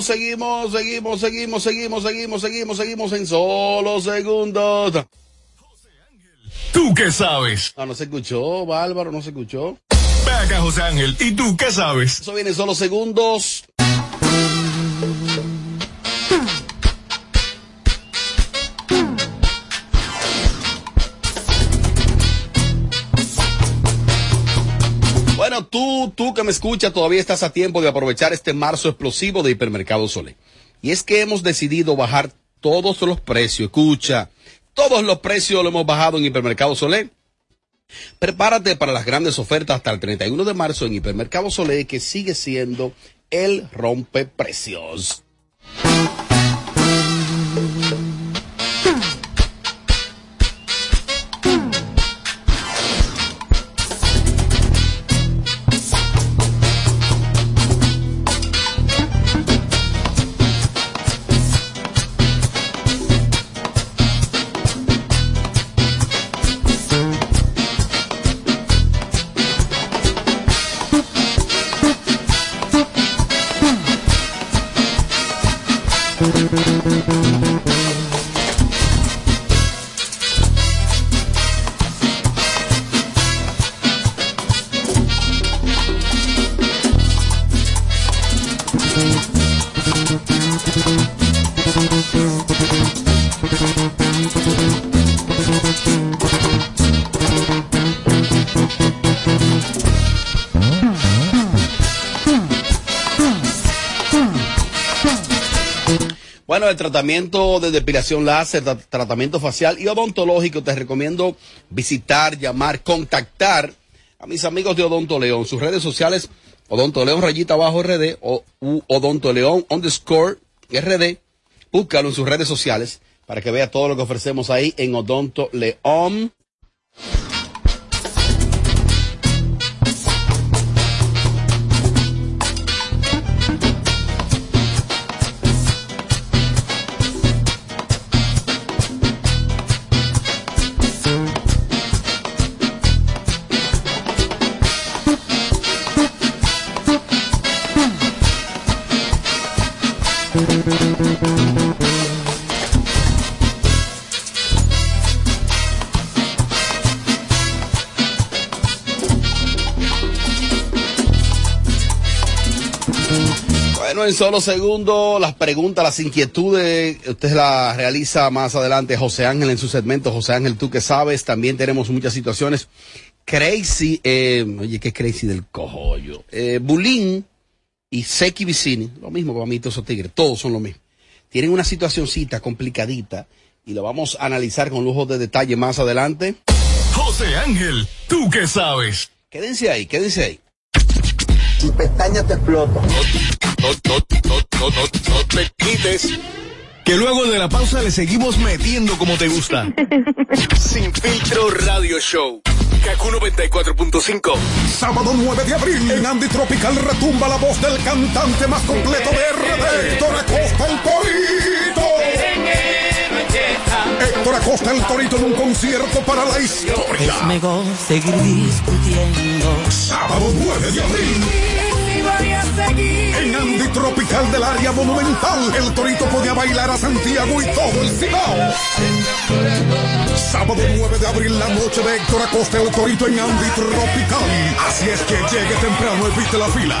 Seguimos, seguimos, seguimos, seguimos, seguimos, seguimos, seguimos, seguimos en solo segundos. ¿Tú qué sabes? Ah, no se escuchó, Bárbaro, no se escuchó. Ve acá, José Ángel. ¿Y tú qué sabes? Eso viene en solo segundos. Tú, tú que me escuchas, todavía estás a tiempo de aprovechar este marzo explosivo de Hipermercado Solé. Y es que hemos decidido bajar todos los precios. Escucha, todos los precios lo hemos bajado en Hipermercado Solé. Prepárate para las grandes ofertas hasta el 31 de marzo en Hipermercado Solé, que sigue siendo el rompeprecios. Bueno, el tratamiento de depilación láser, tra- tratamiento facial y odontológico, te recomiendo visitar, llamar, contactar a mis amigos de Odonto León. Sus redes sociales, Odonto León rayita abajo RD o u- Odonto León underscore RD. Búscalo en sus redes sociales para que vea todo lo que ofrecemos ahí en Odonto León. En solo segundo, las preguntas, las inquietudes, usted las realiza más adelante José Ángel en su segmento. José Ángel, tú que sabes, también tenemos muchas situaciones crazy, eh, oye, qué crazy del cojollo. Eh, Bulín y Seki Vicini, lo mismo para mí, todos esos tigres, todos son lo mismo. Tienen una situacioncita complicadita y lo vamos a analizar con lujo de detalle más adelante. José Ángel, ¿tú qué sabes? Quédense ahí, quédense ahí. Tu pestaña te explota. No, no, no, no, no, no te quites. Que luego de la pausa le seguimos metiendo como te gusta. Sin filtro radio show. Kaku 94.5. Sábado 9 de abril, en Andy Tropical retumba la voz del cantante más completo de RD, Héctor Acosta el Torito. Héctor Acosta el Torito en un concierto para la historia. Es mejor seguir discutiendo. Sábado 9 de abril. En Andy Tropical del área monumental, el Torito podía bailar a Santiago y todo el Cibao. Sábado 9 de abril, la noche de Héctor Acosta, el Torito en Andy Tropical. Así es que llegue temprano, evite la fila.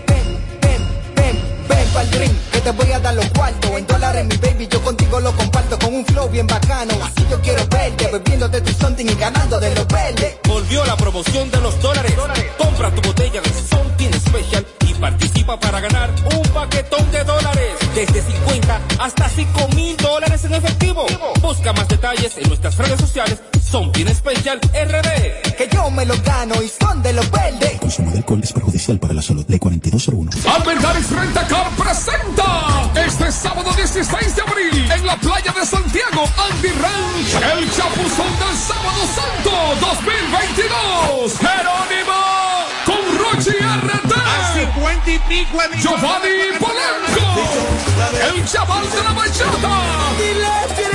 Que te voy a dar los cuartos. En dólares mi baby, yo contigo lo comparto Con un flow bien bacano. Así yo quiero verte Bebiéndote tu something y ganando de los verdes Volvió la promoción de los dólares. Compra tu botella de Something Special participa para ganar un paquetón de dólares. Desde 50 hasta 5 mil dólares en efectivo. Busca más detalles en nuestras redes sociales. Something Special RD. Que yo me los gano y son de los verdes consumo de alcohol es perjudicial para la salud. Ley 4201. Albergaris Rentacar presenta este sábado 16 de abril en la playa de Santiago, Andy Ranch, el chapuzón del Sábado Santo 2022. Jerónimo con Rochi Giovanni Polanco, el chaval de la bachata,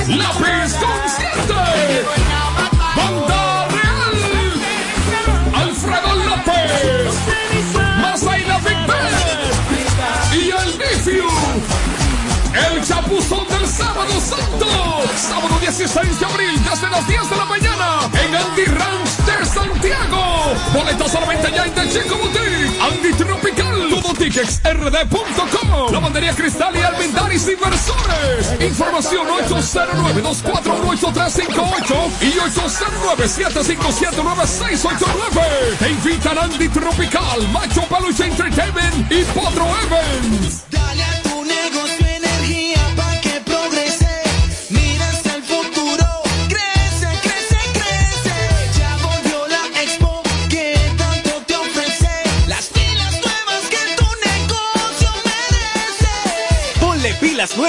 Lápiz Consciente, Banda Real, Alfredo López, Masaila Big y el Nifiu. El chapuzón del sábado santo. Sábado 16 de abril, desde las 10 de la mañana, en Andy Ranch de Santiago. Boletos solamente ya en The Chico Tuboticketsrd.com, Lavandería Cristal y Almendaris Inversores. Información 809-241-8358 y 809-757-9689. Te invitan Andy Tropical, Macho Peluche Entertainment y Potro Evans.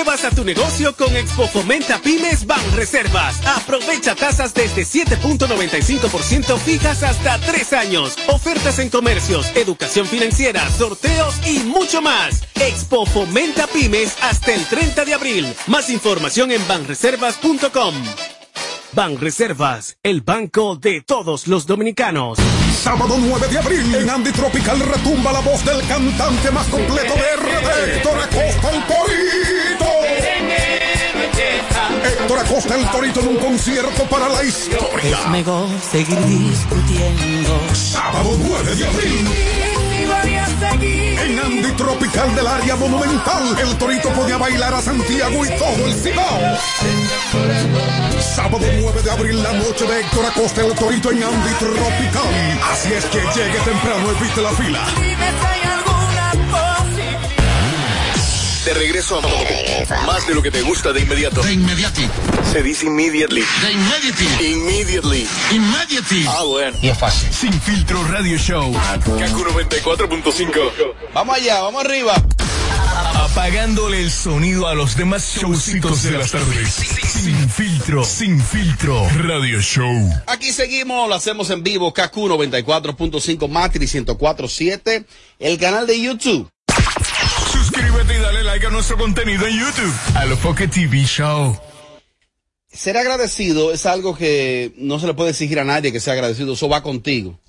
Nuevas a tu negocio con Expo Fomenta Pymes Ban Reservas. Aprovecha tasas desde 7.95% fijas hasta 3 años. Ofertas en comercios, educación financiera, sorteos y mucho más. Expo Fomenta Pymes hasta el 30 de abril. Más información en banreservas.com. Ban Reservas, el banco de todos los dominicanos. Sábado 9 de abril, en Andy Tropical retumba la voz del cantante más completo de RD, Héctor Acosta el. Héctor Acosta el Torito en un concierto para la historia. Es mejor seguir discutiendo. Sábado 9 de abril. En Andy Tropical del área monumental, el Torito podía bailar a Santiago y todo el Cibao. Sábado 9 de abril, la noche de Héctor Acosta el Torito en Andy Tropical. Así es que llegue temprano, evite la fila. De regreso a más de lo que te gusta de inmediato. De inmediati. Se dice immediately. De immediati. Immediately. Immediati. Ah, bueno. Y es fácil. Sin filtro radio show. Kaku 94.5. Vamos allá, vamos arriba. Apagándole el sonido a los demás showcitos de las tardes. Sin filtro. Sin filtro radio show. Aquí seguimos, lo hacemos en vivo, KQ 94.5 Matrix 104.7, el canal de YouTube. Dale like a nuestro contenido en YouTube. A lo Foque TV Show. Ser agradecido es algo que no se le puede exigir a nadie que sea agradecido, eso va contigo.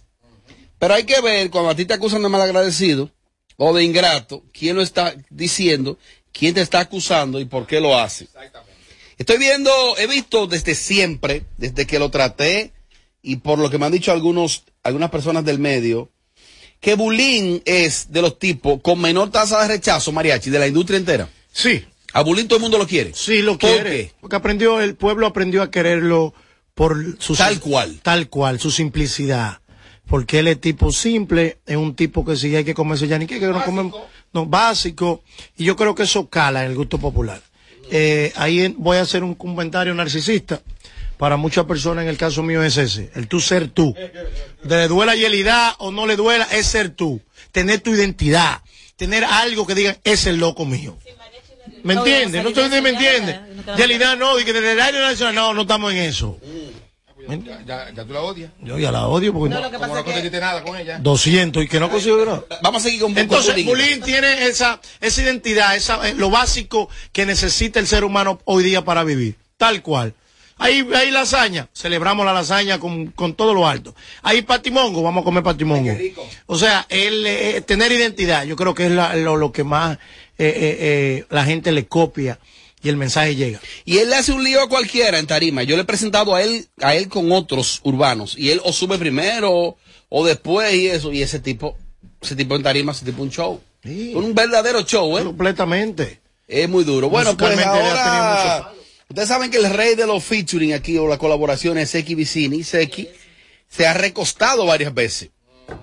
Pero hay que ver, cuando a ti te acusan de malagradecido o de ingrato, quién lo está diciendo, quién te está acusando y por qué lo hace. Estoy viendo, he visto desde siempre, desde que lo traté y por lo que me han dicho algunos, algunas personas del medio, que Bulín es de los tipos con menor tasa de rechazo, mariachi, de la industria entera. Sí. A Bulín todo el mundo lo quiere. Sí, lo ¿Por quiere. qué? Porque aprendió, el pueblo aprendió a quererlo por su Tal cual. Tal cual, su simplicidad. Porque él es tipo simple, es un tipo que si hay que comerse ya ni que, que no comemos. No, básico. Y yo creo que eso cala en el gusto popular. Eh, ahí voy a hacer un comentario narcisista. Para muchas personas, en el caso mío, es ese. El tú ser tú. De le duela Yelida o no le duela, es ser tú. Tener tu identidad. Tener algo que diga, es el loco mío. ¿Me No, entiendes? No estoy me entiendes. ya, no no, y que desde el aire nacional, no, no estamos en eso. Ya, ya, ya tú la odias. Yo ya la odio porque No, lo que pasa no es que conseguiste nada con ella. 200 y que no consigo nada. Vamos a seguir con Entonces, con Bulín tiene esa, esa identidad, esa, eh, lo básico que necesita el ser humano hoy día para vivir. Tal cual. Ahí, ahí lasaña, celebramos la lasaña con, con todo lo alto. Ahí patimongo, vamos a comer patimongo. O sea, el, eh, tener identidad, yo creo que es la- lo, lo que más eh, eh, eh, la gente le copia y el mensaje llega. Y él le hace un lío a cualquiera en tarima. Yo le he presentado a él, a él con otros urbanos. Y él o sube primero o después y eso. Y ese tipo, ese tipo en tarima, ese tipo un show. Un verdadero show, ¿eh? Completamente. Es muy duro. Bueno, pues ahora, mucho ustedes saben que el rey de los featuring aquí o la colaboración es Seki Vicini. Seki se ha recostado varias veces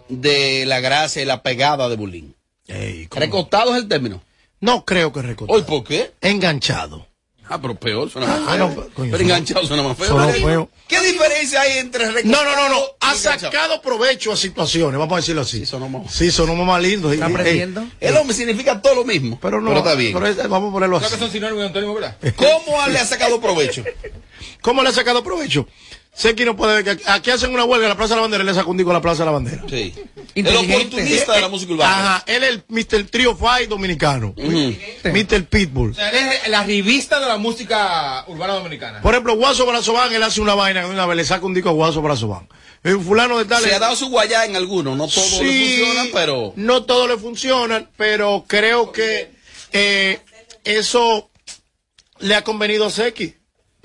de la gracia y la pegada de Bulín. Recostado es el término. No creo que recordar. ¿Hoy por qué? Enganchado. Ah, pero peor, suena más Ah, feo. no, coño, pero enganchado suena más feo. suena ¿verdad? feo. ¿Qué diferencia hay entre No, no, no, no. Ha enganchado? sacado provecho a situaciones, vamos a decirlo así. Sí, sonamos, sí, sonamos más lindos. Está Eh, aprendiendo. eh, El hombre significa todo lo mismo. Pero no, Pero está bien. pero es- vamos a ponerlo Creo así. que son sinónimos de antónimos, ¿verdad? ¿Cómo le ha sacado provecho? ¿Cómo le ha sacado provecho? Sé que no puede ver que aquí hacen una huelga en la Plaza de la Bandera, él le saca un disco a la Plaza de la Bandera. Sí. El oportunista de la música urbana. Ajá, él es el Mr. Trio Five dominicano. Mr. Pitbull. O sea, él es la revista de la música urbana dominicana. Por ejemplo, Guaso Brazován, él hace una vaina que una vez le saca un disco a Guaso Brazován. Un fulano de tal. Se ha dado su guayá en algunos, no todo Sí, le funciona, pero... No todo le funciona, pero creo que eh, eso le ha convenido a Seki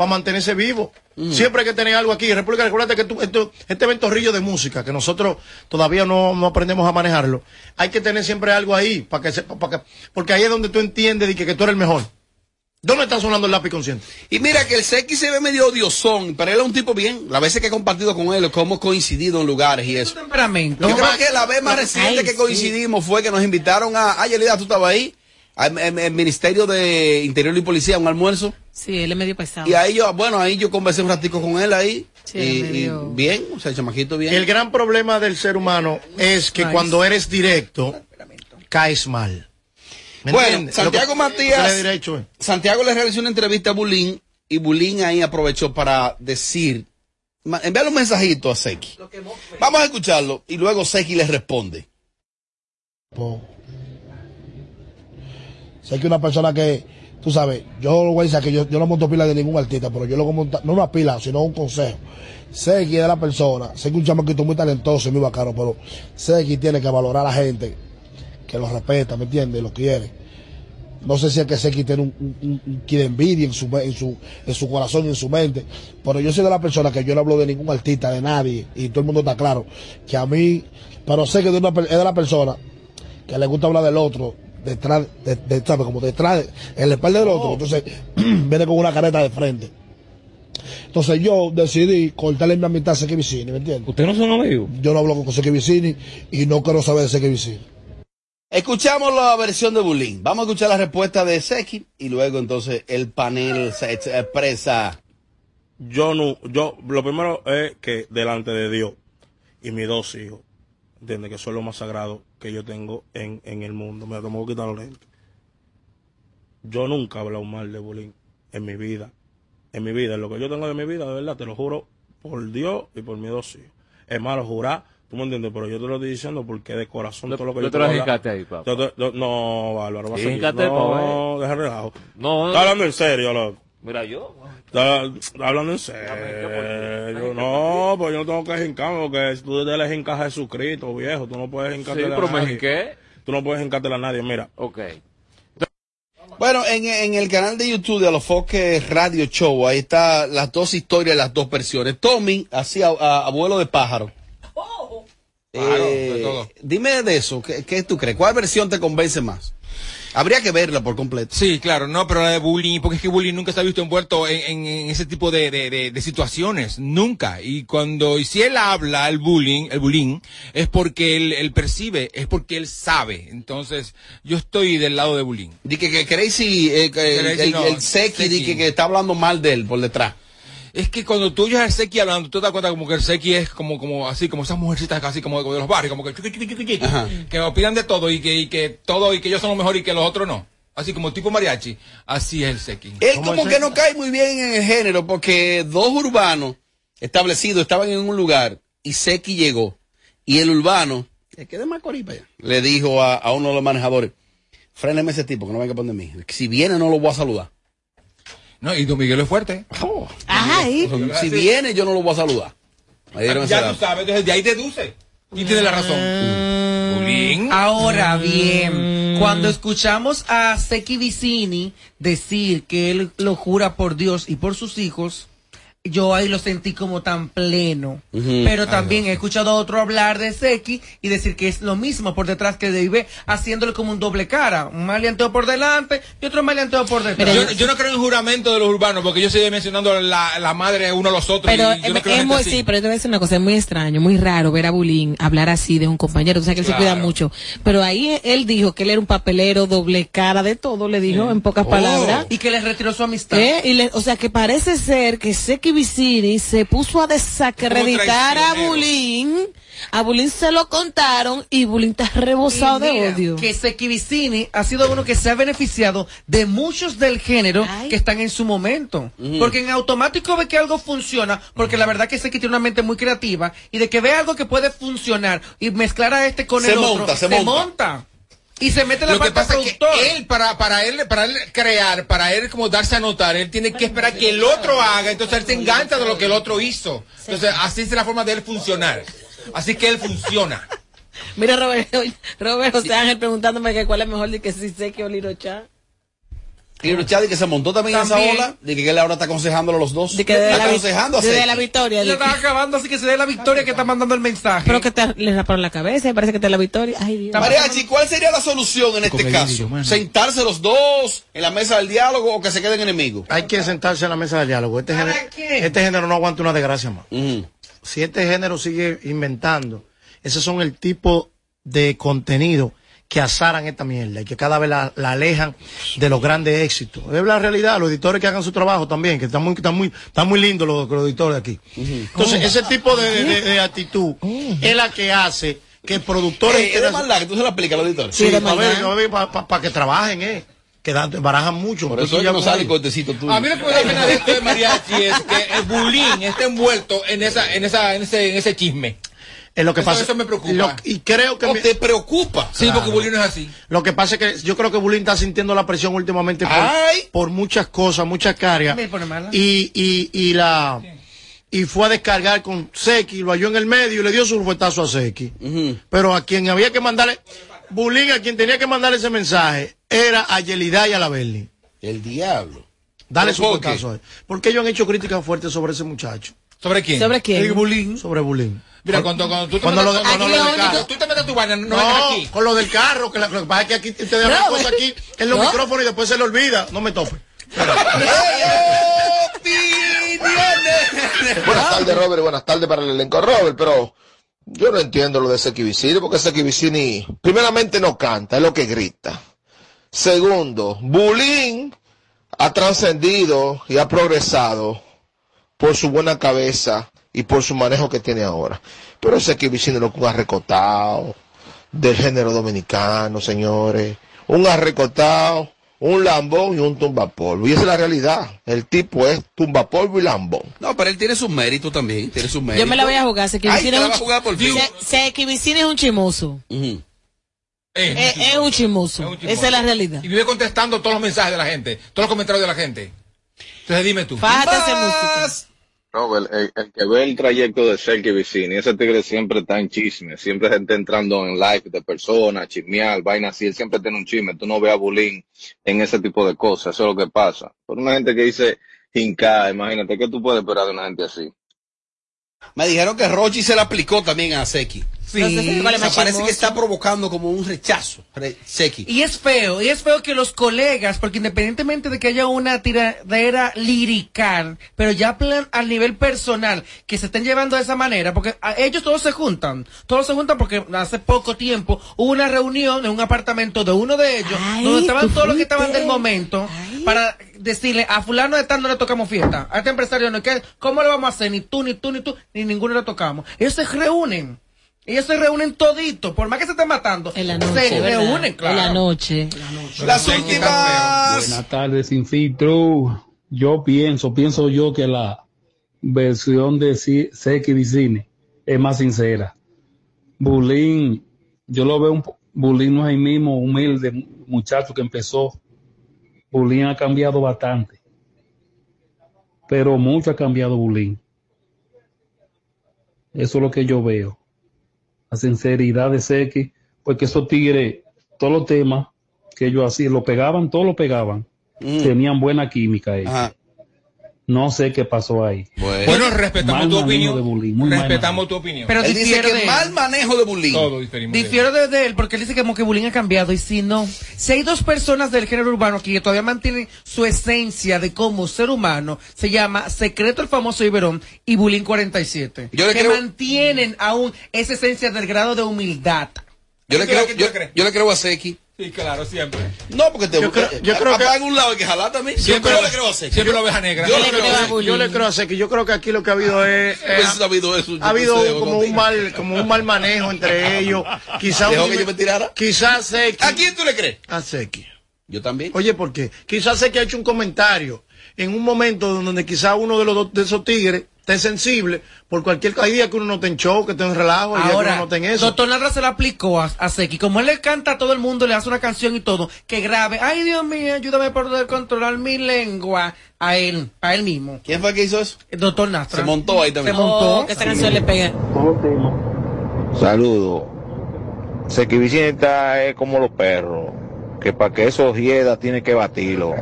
para mantenerse vivo. Siempre hay que tener algo aquí. República, recuérdate que tú- esto- este ventorrillo de música, que nosotros todavía no, no aprendemos a manejarlo, hay que tener siempre algo ahí, para que, se- para que, porque ahí es donde tú entiendes de que, que tú eres el mejor. ¿Dónde está sonando el lápiz consciente? Y mira que el ve medio odiosón, pero él es un tipo bien. Las veces que he compartido con él, cómo hemos coincidido en lugares y eso. temperamento. Yo creo que la vez más reciente que sí. coincidimos fue que nos invitaron a... Ay, Elida, ¿tú estabas ahí? Al al- al Ministerio de Interior y Policía, a un almuerzo. Sí, él es medio pesado. Y ahí yo, bueno, ahí yo conversé un ratico con él ahí. Sí, y, y medio- bien, o sea, el chamaquito bien. El gran problema del ser humano es que Nice. cuando eres directo, caes mal. ¿Me Bueno, entiendes? Santiago que- Matías- le eh. Santiago le realizó una entrevista a Bulín y Bulín ahí aprovechó para decir, enviarle un mensajito a Seki. Vamos a escucharlo y luego Seki le responde. Po. Sé que una persona que, tú sabes, yo lo voy a decir que yo, yo no monto pila de ningún artista, pero yo lo monto, no una pila, sino un consejo. Sé que es la persona, sé que un chamaquito muy talentoso y muy bacano, pero sé que tiene que valorar a la gente, que lo respeta, ¿me entiendes? Lo quiere. No sé si es que Seki tiene un, un, un- envidia en su, en, su, en su corazón y en su mente, pero yo soy de la persona que yo no hablo de ningún artista, de nadie, y todo el mundo está claro, que a mí, pero sé que de una es de la persona que le gusta hablar del otro, detrás, de, de- ¿sabe? Como detrás, en la espalda del otro, entonces viene con una careta de frente. Entonces yo decidí cortarle mi amistad a Seki Vicini, ¿me entiendes? ¿Ustedes no son amigos? Yo no hablo con Seki Vicini y no quiero saber de Vicini. Escuchamos la versión de Bulín. Vamos a escuchar la respuesta de Seki y luego entonces el panel se ex- expresa. Yo no, yo, lo primero es que delante de Dios y mis dos hijos, entiende que son lo más sagrado que yo tengo en, en el mundo. Me tengo que quitar los lentes. Yo nunca he hablado mal de bullying en mi vida. En mi vida, en lo que yo tengo de mi vida, de verdad, te lo juro por Dios y por mis dos hijos. Es malo jurar, tú me entiendes, pero yo te lo estoy diciendo porque de corazón Lo- todo lo que lo yo te te lo voy a hablar- ahí, papá. Yo te- yo- no, Bárbaro, vas a No, deja relajo. No, Está hablando en serio, loco. Mira, yo. Está, está hablando en serio. No, pues yo no tengo que jincarme porque si tú te le jincas a Jesucristo, viejo, tú no puedes jincarte Sí, a pero me nadie. jinqué. Tú no puedes jincártela a nadie, mira. Ok. Bueno, en, en el canal de YouTube de Alofoque Radio Show, ahí está las dos historias, las dos versiones. Tommy hacía a- abuelo de pájaro. Claro, Eh, de todo. dime de eso, ¿qué, qué tú crees? ¿Cuál versión te convence más? Habría que verla por completo. Sí, claro, no, pero la de bullying, porque es que bullying nunca se ha visto envuelto en, en- en ese tipo de, de- de- de situaciones, nunca. Y cuando, y si él habla el bullying, el bullying, es porque él, él percibe, es porque él sabe. Entonces, yo estoy del lado de bullying. Di que, que Crazy, eh, que el, Crazy el- no, el Seki, di Seki. que, que está hablando mal de él por detrás. Es que cuando tú oyes al Seki hablando, tú te das cuenta como que el Seki es como, como así, como esas mujercitas casi como de los barrios, como que, chiqui, chiqui, chiqui, chiqui, Ajá. que opinan de todo y que, y que todo, y que ellos son lo mejor y que los otros no. Así como tipo mariachi. Así es el Seki. Él como que no cae muy bien en el género porque dos urbanos establecidos estaban en un lugar y Seki llegó. Y el urbano, que quede más para allá, le dijo a, a uno de los manejadores, fréneme ese tipo que no venga a poner mí. Si viene no lo voy a saludar. No, y Don Miguel es fuerte. Ay. Si viene yo no lo voy a saludar. Me dieron ese Ya tú sabes, entonces de ahí deduce. Y tiene la razón. Bullying. Ahora bien, cuando escuchamos a Seki Vicini decir que él lo jura por Dios y por sus hijos, yo ahí lo sentí como tan pleno. Pero también he escuchado a otro hablar de Seki y decir que es lo mismo por detrás que Dave, haciéndole como un doble cara. Un maleanteo por delante y otro maleanteo por detrás. yo, yo no creo en juramento de los urbanos porque yo sigo mencionando la, la madre uno a los otros. Pero y yo no es, muy, así. sí, pero yo te voy a decir una cosa, es muy extraño, muy raro ver a Bulín hablar así de un compañero, tú sabes que él se cuida mucho. Pero ahí él dijo que él era un papelero, doble cara de todo, le dijo en pocas Oh. palabras. Y que le retiró su amistad. ¿Eh? Y le- o sea que parece ser que Seki Vicini se puso a desacreditar a. Bulín, a Bulín se lo contaron y Bulín está rebosado Y de odio. Que Seki Vicini ha sido uno que se ha beneficiado de muchos del género que están en su momento. Porque en automático ve que algo funciona, porque la verdad que Seki tiene una mente muy creativa y de que ve algo que puede funcionar y mezclar a este con Se el monta, otro, se monta. Y se mete la Lo que parte pasa es que él, para, para él, para él crear, para él como darse a notar, él tiene que esperar que el otro haga, entonces él se engancha de lo que el otro hizo. Entonces, así es la forma de él funcionar. Así que él funciona. Mira Robert, Robert José Ángel preguntándome que cuál es mejor de que si Seki o Lirocha. Y Richard que se montó también, en esa ola, de que él ahora está aconsejándolo a los dos. De que de la, aconsejando de la victoria. Ya de está acabando, así que se dé la victoria que está mandando el mensaje. Pero que te le raparon la cabeza y parece que te la victoria. Ay, Dios. Mariachi, ¿cuál sería la solución en este caso? ¿Sentarse los dos en la mesa del diálogo o que se queden enemigos? Hay que sentarse en la mesa de diálogo. Este, género, este género no aguanta una desgracia más. Si este género sigue inventando, esos son el tipo de contenido que azaran esta mierda y que cada vez la, la alejan de los grandes éxitos. Es la realidad, los editores que hagan su trabajo también, que están muy, están muy, están muy lindos los, los editores aquí. Entonces, ese tipo de, de- de actitud es la que hace que productores... Eh, es de maldad que tú se la aplicas a los editores. Sí, para que trabajen, eh. Que dan- barajan mucho. Por eso ya no sale cortecito tuyo. A mí lo que me da pena de esto de mariachi es que el bullying está envuelto en esa, en esa, en ese, en ese chisme. Es lo que Eso- pasa. eso me preocupa. Lo- y creo que ¿O me- te preocupa? Sí, Claro. porque bullying no es así. Lo que pasa es que yo creo que Bulín está sintiendo la presión últimamente por, por muchas cosas, muchas cargas. Y, y, y la y fue a descargar con Seki, lo halló en el medio y le dio su fuetazo a Seki. Pero a quien había que mandarle, Bulín, a quien tenía que mandarle ese mensaje, era a Yelida y a la Berni. El diablo. Dale ¿Pero su fuetazo a él. Porque ellos han hecho críticas fuertes sobre ese muchacho. ¿Sobre quién? ¿Sobre quién? El Bulín. Sobre Bulín. Mira, cuando, cuando tú te Cuando metes, lo cuando lo lo del único- carro, tú te metes tu vaina, no, No, vengas aquí. con lo del carro, que la- lo que pasa es que aquí ustedes hablan No, cosas aquí en los no. micrófonos y después se le olvida. No me tope. Buenas tardes, Robert. Buenas tardes para el elenco, Robert. Pero yo no entiendo lo de Seki Vicini, porque Seki Vicini, primeramente, no canta, es lo que grita. Segundo, Bulín ha trascendido y ha progresado por su buena cabeza y por su manejo que tiene ahora. Pero Seki Vicini lo que un arrecotado del género dominicano, señores. Un arrecotado, un lambón y un tumbapolvo. Y esa es la realidad. El tipo es tumbapolvo y lambón. No, pero él tiene sus méritos también. Tiene sus méritos. Yo me la voy a jugar. Seki Ay, Vicini te es un fin. Se- Seki Vicini es un chimoso. Ujú. Es, es un chimoso. Esa es la realidad. Y vive contestando todos los mensajes de la gente, todos los comentarios de la gente. Entonces dime tú. Fájate música. Robert, el, el que ve el trayecto de Sergio Vicini, ese tigre siempre está en chisme, siempre está entrando en live de personas, chismear, vaina así, él siempre tiene un chisme, tú no ves a Bulín en ese tipo de cosas, eso es lo que pasa. Por una gente que dice hinca, imagínate, ¿qué tú puedes esperar de una gente así? Me dijeron que Rochi se la aplicó también a Seki. Sí. No sé si O vale sea, parece que está provocando como un rechazo, re- Seki. Y es feo, y es feo que los colegas, porque independientemente de que haya una tiradera lirical, pero ya plan- al nivel personal, que se estén llevando de esa manera, porque a- ellos todos se juntan, todos se juntan porque hace poco tiempo hubo una reunión en un apartamento de uno de ellos, donde estaban todos los que estaban del momento, para decirle a fulano de tal no le tocamos fiesta, a este empresario no, ¿qué? ¿cómo le vamos a hacer? Ni tú, ni tú, ni tú, ni ninguno le tocamos. Ellos se reúnen. Ellos se reúnen toditos, por más que se estén matando, se reúnen, claro. En la noche. Las últimas. Buenas tardes, sin filtro. Yo pienso, pienso yo que la versión de Si- Seki Vicine es más sincera. Bulín, yo lo veo un Bulín no es el mismo humilde muchacho que empezó. Bulín ha cambiado bastante. Pero mucho ha cambiado Bulín. Eso es lo que yo veo. La sinceridad de Seki, porque esos tigres, todos los temas que ellos hacían, lo pegaban, todos lo pegaban. Tenían buena química ellos. No sé qué pasó ahí. Bueno, respetamos Mal tu opinión. de bullying, muy mal respetamos tu opinión. Pero Él dice que de mal manejo de bullying. Todo diferimos de él. Difiero de, de él porque él dice que como que Bulín ha cambiado y si no, si hay dos personas del género urbano que todavía mantienen su esencia de como ser humano, se llama Secreto el famoso Iberón y Bulín 47. Yo le que creo- mantienen aún esa esencia del grado de humildad. Yo le, creo, yo, yo le creo a Seki. Sí, claro, siempre. No, porque te Yo creo- yo creo que- en un lado hay que jalar también. Siempre- yo le creo a Seki. siempre la oveja negra. Yo Yo le creo a creo, Seki. yo le creo a Seki. Yo creo que aquí lo que ha habido es, eh, Pues ha habido eso. yo ha habido como contigo. un mal, como un mal manejo entre ellos. Quizás ¿Dejó que yo me tirara? Quizás Seki. ¿A quién tú le crees? A Seki. Yo también. Oye, ¿por qué? Quizás Seki ha hecho un comentario en un momento donde quizás uno de los dos- de esos tigres esté sensible por cualquier hay días que uno no esté en show, que esté en relajo, que Ahora, uno no esté en eso. Doctor Nadra se la aplicó a, a Seki. Como él le canta a todo el mundo, le hace una canción y todo, que grabe. Ay, Dios mío, ayúdame a poder controlar mi lengua. A él, a él mismo. ¿Quién fue que hizo eso? El doctor Nastra. Se montó ahí también. Se montó. Oh, que esa canción le pega. Saludos. Sequivicienta es como los perros, que para que eso hieda tiene que batirlo.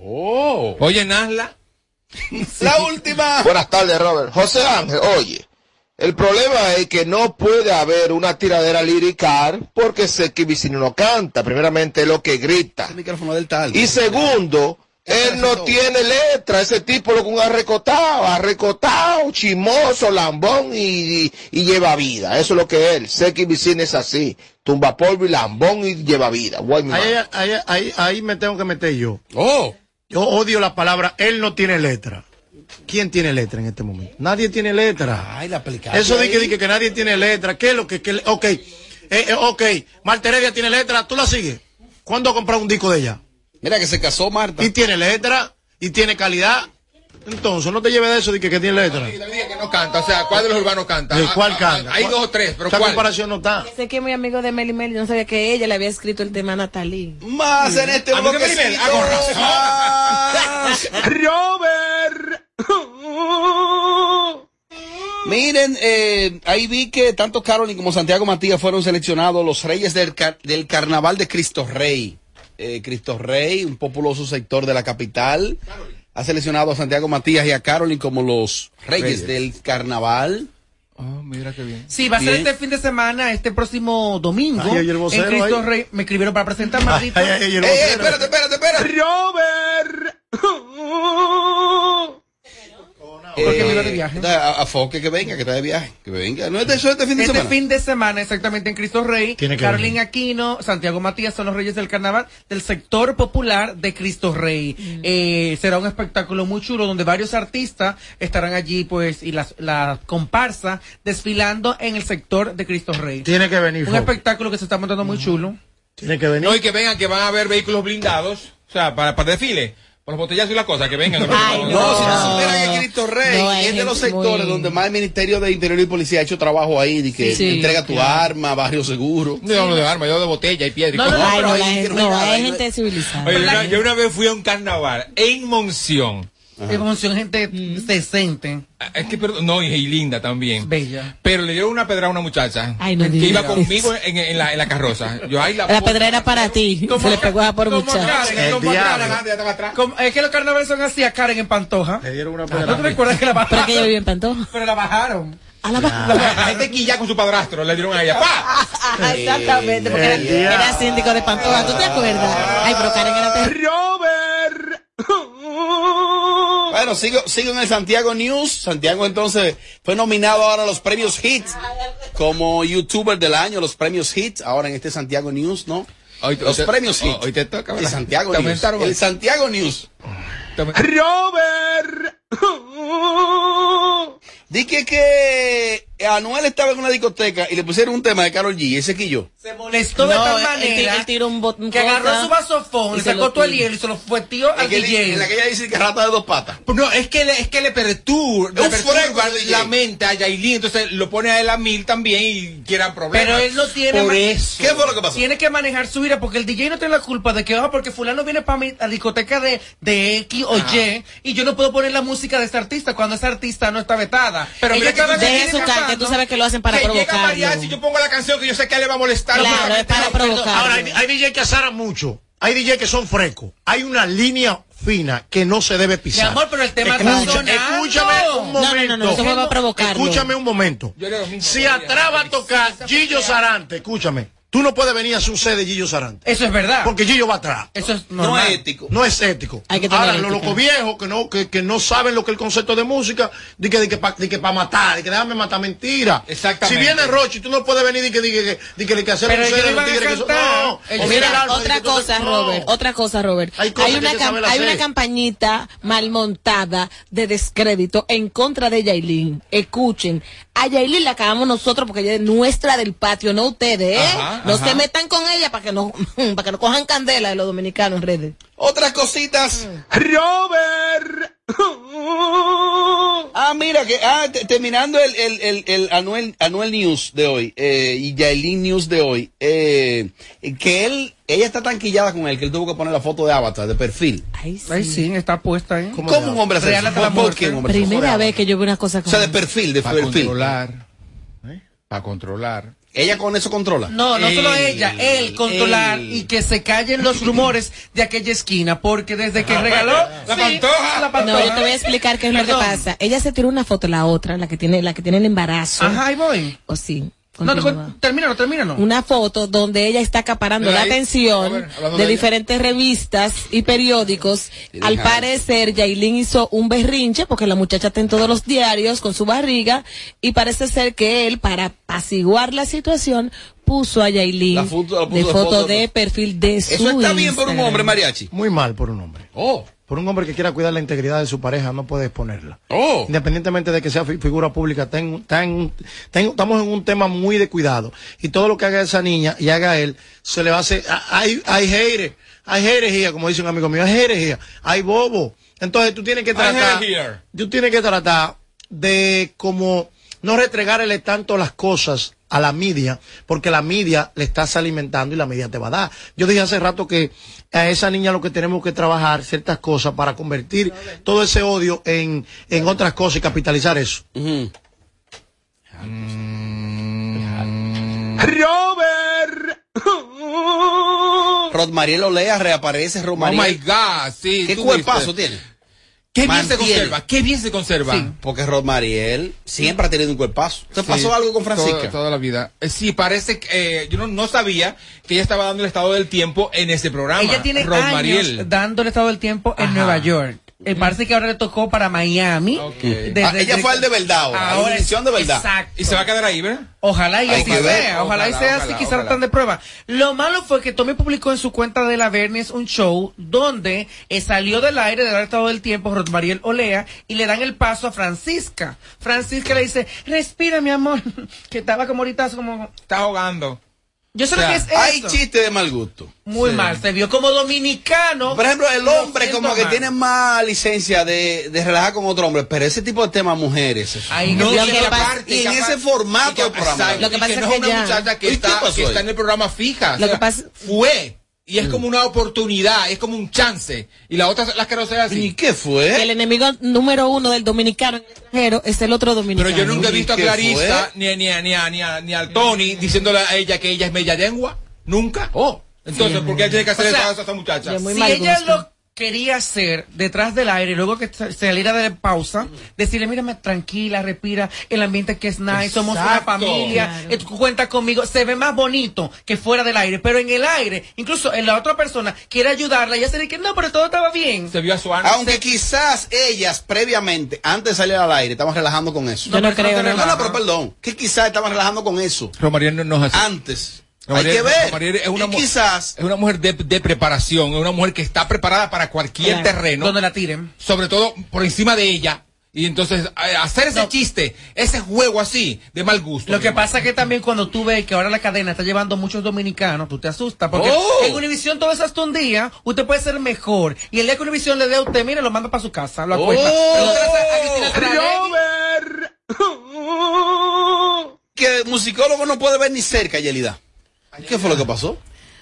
Oh. Oye, Nasla. La última. Buenas tardes, Robert. José Ángel, oye, el problema es que no puede haber una tiradera lirical porque Sequivicino no canta. Primeramente, lo que grita. El micrófono del tal. Y segundo, él no tiene letra, ese tipo lo que un arrecotado, arrecotado, chimoso, lambón y, y- y lleva vida. Eso es lo que él. Seki Vicine es así. Tumba polvo y lambón y lleva vida. Ahí, ahí, ahí, ahí me tengo que meter yo. Oh. Yo odio la palabra, él no tiene letra. ¿Quién tiene letra en este momento? Nadie tiene letra. Ay, la. Eso de que, de que, que nadie tiene letra. ¿Qué es lo que, que ok, eh, eh, ok, Marta Heredia tiene letra, ¿tú la sigues? ¿Cuándo has comprado un disco de ella? Mira que se casó Marta. Y tiene letra, y tiene calidad. Entonces, no te lleves de eso de que, que tiene letra. Día que no canta, o sea, ¿cuál de los urbanos canta? ¿De cuál Ah, canta? Hay dos o tres, pero Esta ¿cuál? comparación no está. Sé que es muy amigo de Meli Meli, no sabía que ella le había escrito el tema a Natalie. Más en este A mí que me bloquecito. liberen, con razón. más. Miren, eh, ahí vi que tanto Carolyn como Santiago Matías fueron seleccionados los reyes del, car- del carnaval de Cristo Rey. Eh, Cristo Rey, un populoso sector de la capital, ha seleccionado a Santiago Matías y a Carolyn como los reyes, Reyes. del carnaval. Oh, mira qué bien. Sí, va a ser este fin de semana, este próximo domingo. Ay, ay, el vocero en Cristo ahí. Rey. Me escribieron para presentar maldito. Ay, ay, ay, el Eh, eh, espérate, espérate, espérate. Porque me iba de viaje. A, a Foque que venga, que está de viaje. Que venga. No es de eso este fin de Este semana. fin de semana, exactamente en Cristo Rey, Carolina Aquino, Santiago Matías son los reyes del carnaval del sector popular de Cristo Rey. Eh, será un espectáculo muy chulo donde varios artistas estarán allí, pues, y las la comparsa desfilando en el sector de Cristo Rey. Tiene que venir. Un espectáculo que se está montando muy chulo. Tiene que venir. No, y que vengan, que van a haber vehículos blindados, o sea, para, para desfile, por los botellazos y las cosas, que vengan. Ay, No, No. si no supieran que Cristo Rey No, es de los sectores muy- donde más el Ministerio de Interior y Policía ha hecho trabajo ahí, de que Sí, entrega tu claro. arma, barrio seguro. No hablo de armas, yo de botella y piedra No, no, hay gente civilizada. Oye, yo La- una, yo una vez fui a un carnaval en Monción Que conoció gente decente. Es que, perdón, no, y, y linda también. Bella. Pero le dieron una pedra a una muchacha Ay, no que iba conmigo en, en la, en la carroza. Yo, ay, la, La pedra era para ti. Se le pegó a por Como como. Como- es que los carnavales son así a Karen en Pantoja. Le dieron una ¿No te recuerdas que la Pero bajaron? que ella vive en Pantoja. Pero la bajaron. A la La gente quilla con su padrastro, le dieron a ella. ¡Pa! Ah, Exactamente, porque era, era síndico de Pantoja. ¿Tú te acuerdas? Ay, pero Karen era terrible. Bueno, sigo, sigo en el Santiago News. Santiago entonces fue nominado ahora a los premios Hit como youtuber del año, los premios Hit, ahora en este Santiago News, ¿no? Hoy- los hoy te- premios Hit. hoy te toca, el. Santiago News. El. Santiago News. Robert. Di que, que Anuel estaba en una discoteca y le pusieron un tema de Carol G, ese quillo. Se molestó de No, tal él- manera él- él tiró un bot- un que agarró su vasofón, y le sacó todo el hielo y se lo fue al En que, DJ. en la que ella dice que rata de dos patas. No, es que le, es que le perturba, la mente a Yailin, entonces lo pone a él a mil también y quieran problemas. Pero él no tiene Por eso. ¿Qué fue lo que pasó? Tiene que manejar su ira porque el DJ no tiene la culpa de que, ah, porque fulano viene para mi a la discoteca de, de X o Y y yo no puedo poner la música de ese artista cuando esa artista no está vetada. Pero mira que cal, que cantando. tú sabes que lo hacen para que llega provocarlo. mariachi, yo pongo la canción que yo sé que a él le va a molestar. Claro, es para provocarlo. Ahora, hay, hay DJ que azaran mucho. Hay DJ que son frescos. Hay una línea fina que no se debe pisar. Mi amor, pero el tema Escucha- está sonando. Escúchame un No, no, momento. no, no, eso va a provocarlo. Escúchame un momento. Si atrás va a tocar Gillo Sarante, escúchame. Tú no puedes venir a su sede de Gillo Sarante. Eso es verdad. Porque Gillo va atrás. Eso es No normal. es ético. No es ético. Hay que tener Ahora, los locos viejos que no, que, que no saben lo que es el concepto de música, de que, de que para matar, de que déjame matar mentira. Exactamente. Si viene Rochi, tú no puedes venir y que, de que, de que, de que, hacer Pero un ellos CD de iban los a tigres que son- cantar. No. O Mira, otra cosa, no. Robert, otra cosa, Robert. Hay una, cam- hay una campañita mal montada de descrédito en contra de Yailin. Escuchen, a Yailin la acabamos nosotros porque ella es nuestra del patio, no ustedes, ¿eh? Ajá, no ajá. se metan con ella para que no, para que no cojan candela de los dominicanos en redes. Otras cositas. Robert. Ah, mira, que ah, te- terminando el, el, el, el Anuel, Anuel News de hoy eh, y Yailin News de hoy, eh, que él, ella está tan quillada con él que él tuvo que poner la foto de avatar, de perfil. Ay, sí. Ay, sí, está puesta ahí. ¿Cómo, un hombre hace eso? la ¿Por muerte. qué un hombre? Primera vez que yo veo una cosa O como sea, de perfil, de Para perfil. controlar. Para controlar. Ella con eso controla. No, no solo ella, él controlar y que se callen los rumores de aquella esquina, porque desde que regaló La sí, pantoja. la No, pantoja. yo te voy a explicar qué es lo que pasa. Ella se tiró una foto, la otra, la que tiene, la que tiene el embarazo. Ajá, ahí voy. O sí. No, no, termínalo, termínalo. una foto donde ella está acaparando la atención A ver, hablando de diferentes revistas y periódicos. Al parecer, Yailin hizo un berrinche porque la muchacha está en todos los diarios con su barriga y parece ser que él, para apaciguar la situación, puso a Yailin La foto- la puso de foto foto. de perfil de su Eso está bien por un hombre, mariachi. Muy mal por un hombre. Oh, Por un hombre que quiera cuidar la integridad de su pareja, no puede exponerla. oh. Independientemente de que sea fi- figura pública, ten- ten- ten- estamos en un tema muy de cuidado. Y todo lo que haga esa niña y haga él, se le va a hacer. Hay, hay haters, hay herejía, como dice un amigo mío, hay herejía, hay bobo. Entonces tú tienes que tratar. Tú tienes que tratar de como no restregarle tanto las cosas a la media, porque la media le estás alimentando y la media te va a dar. Yo dije hace rato que a esa niña lo que tenemos que trabajar ciertas cosas para convertir todo ese odio en, en otras cosas y capitalizar eso. Robert. Rodmariel Olea reaparece, Oh Rodmariel. my God, sí. ¿Qué cuerpazo tiene? Qué bien se conserva, qué bien se conserva. Porque Rodmariel siempre ha tenido un cuerpazo. ¿Te pasó algo con Francisca? Toda, toda la vida. Eh, Sí, parece que eh, yo no, no sabía que ella estaba dando el estado del tiempo en ese programa. Ella tiene Rod años Mariel. dando el estado del tiempo en Ajá. Nueva York. Eh, parece que ahora le tocó para Miami. Desde- Ah, ella fue al de verdad ahora, Ahora edición de verdad. Exacto. Y se va a quedar ahí, ¿verdad? Ojalá y así sea, ojalá, y Ojalá, sea así, ojalá, quizás ojalá. están de prueba. Lo malo fue que Tommy publicó en su cuenta de la Bernes un show donde eh, salió del aire, del estado del tiempo, Rosmariel Olea, y le dan el paso a Francisca. Francisca le dice, respira mi amor, que estaba como ahorita como... Está ahogando. Yo sé O sea, lo que es eso. hay chiste de mal gusto. Muy Sí. mal, se vio como dominicano. Por ejemplo, el hombre como que tiene más licencia de, de relajar con otro hombre, pero ese tipo de temas mujeres. No, y lo que que pasa- aparte- y en que ese formato y que- de programa. exacto, Lo que y pasa no es es que una ya- muchacha que ¿Y qué está, que está en el programa fija. Lo o sea, que pasa- fue. Y es como una oportunidad, es como un chance. Y la otra, las que no sea así. ¿Y qué fue? El enemigo número uno del dominicano en el extranjero es el otro dominicano. Pero yo nunca he visto a ¿Qué Clarissa ni, a- ni, a- ni, a- ni, a- ni al Tony diciéndole a ella que ella es media lengua. Nunca. Oh. Entonces, ¿por qué tiene que hacer O sea, eso a esa muchacha? si ella lo quería hacer detrás del aire y luego que sa- saliera de pausa, decirle, mírame, tranquila, respira, el ambiente que es nice, somos una familia, Claro. eh, cuenta conmigo, se ve más bonito que fuera del aire, pero en el aire, incluso en la otra persona quiere ayudarla y ella se dice que no, pero todo estaba bien. Se vio a su Aunque quizás ellas previamente, antes de salir al aire, estaban relajando con eso. Yo no creo, No, no. no, pero perdón. Que quizás estaban relajando con eso. No, no así. Antes. Hay que ver. Es una, Y quizás. es una mujer de, de preparación, es una mujer que está preparada para cualquier Claro. terreno. Donde la tiren. Sobre todo por encima de ella. Y entonces, hacer ese chiste, ese juego así, de mal gusto. Lo que pasa es que también cuando tú ves que ahora la cadena está llevando muchos dominicanos, tú te asustas. Porque Oh. en Univisión todo eso hasta un día, usted puede ser mejor. Y el día que Univisión le dé a usted, mire, lo manda para su casa, lo acuesta. Oh. Que musicólogo no puede ver ni cerca, Yelida. ¿Qué fue lo que pasó?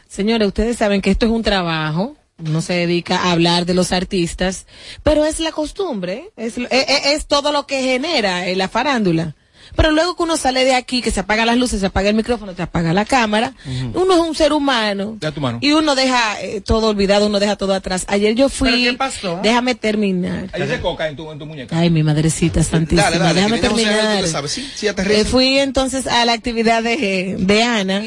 Señores, ustedes saben que esto es un trabajo. No se dedica a hablar de los artistas, pero es la costumbre, es, es, es- es todo lo que genera eh, la farándula. Pero luego que uno sale de aquí, que se apagan las luces, se apaga el micrófono, se apaga la cámara, uno es un ser humano. Da tu mano. Y uno deja eh, todo olvidado, uno deja todo atrás. Ayer yo fui. ¿Pero qué pasó? Déjame terminar. Ahí dice coca en tu, en tu muñeca. Ay, mi madrecita santísima. Dale, dale, Déjame terminar. le sabes. Sí, sí, Eh, fui entonces a la actividad de, de Ana.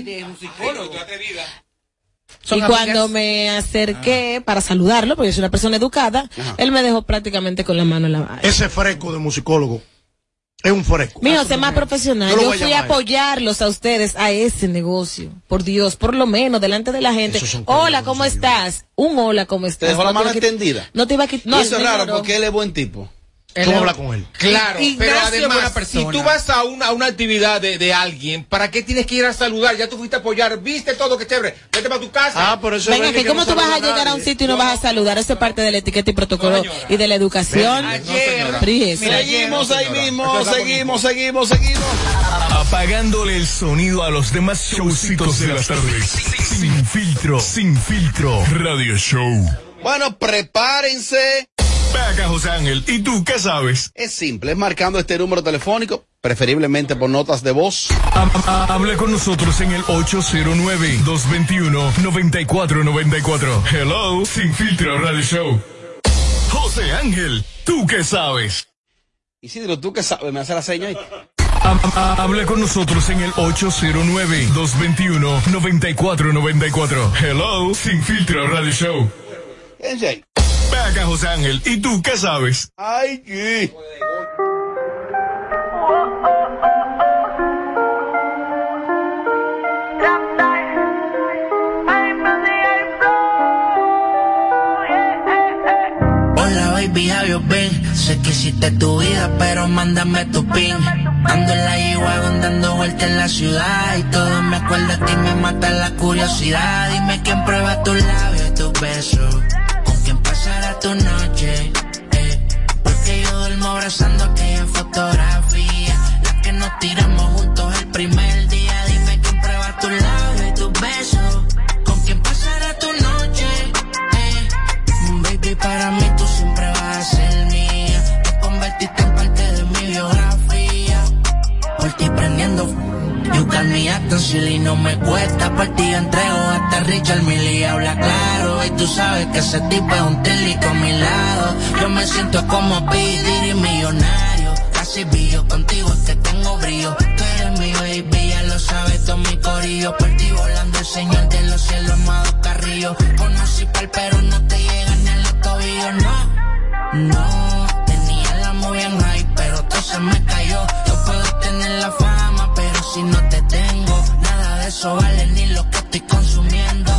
Son y cuando amigas. me acerqué para saludarlo, porque yo soy una persona educada, él me dejó prácticamente con la mano en la mano. Ese fresco de musicólogo es un fresco. Mijo, sé más profesional. Yo a fui a apoyarlos a ustedes a ese negocio. Por Dios, por lo menos, delante de la gente. Hola, ¿cómo estás? Un hola, ¿cómo estás? Te dejó la No te mano extendida. No te iba a quitar. No, eso es raro porque él es buen tipo. Él ¿Cómo es- habla con él? Claro, Y pero Ignacio buena además, si tú vas a una, a una actividad de, de alguien, ¿para qué tienes que ir a saludar? Ya tú fuiste a apoyar, viste todo, que chévere, vete para tu casa. Ah, pero eso Venga, es que ¿cómo tú vas a llegar a un sitio y no vas a saludar? Eso es parte de la etiqueta y protocolo y de la educación. Ayer. Mira, Seguimos no, ahí mismo, seguimos, seguimos, seguimos. Apagándole el sonido a los demás showcitos de las tardes. Sin filtro, sin filtro. Radio Show. Bueno, prepárense. Ve acá, José Ángel. ¿Y tú qué sabes? Es simple, es marcando este número telefónico, preferiblemente por notas de voz. Ha- ha- Hable con nosotros en el 809-221-9494. Hello, Sin Filtro Radio Show. José Ángel, ¿tú qué sabes? Isidro, tú que sabes, me hace la seña ahí. Ha- ha- Hable con nosotros en el 809-221-9494. Hello, Sin Filtro Radio Show. Acá, José Ángel. ¿Y tú qué sabes? Ay, sí. Hola baby, how you been? Sé que hiciste tu vida, pero mándame tu pin. Ando en la G-Wagon dando vueltas en la ciudad Y todo me acuerda de ti, me mata la curiosidad Dime quién prueba tus labios y tus besos eh. Porque yo duermo abrazando aquella fotografía La que nos tiramos juntos el primer Got me acting silly, no me cuesta. Por ti entrego hasta Richard Millie habla claro. Y tú sabes que ese tipo es un télico a mi lado. Yo me siento como pedir y millonario. Casi billo contigo es que tengo brillo. Tú eres mi baby, ya lo sabes, todo mi corillo. Por ti volando el señor de los cielos, amado Carrillo. Conocí pa'l pero no te llega ni a los tobillos, no. No, tenía la muy en high, pero todo me cayó. Yo puedo tener la si no te tengo, nada de eso vale ni lo que estoy consumiendo.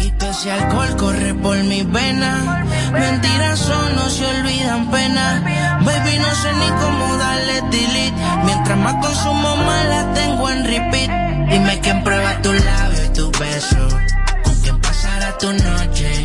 Y todo ese alcohol corre por mis venas. Mentiras son, no se olvidan pena. Baby, no sé ni cómo darle delete. Mientras más consumo, más la tengo en repeat. Dime quién prueba tu labio y tu beso. Con quién pasará tu noche.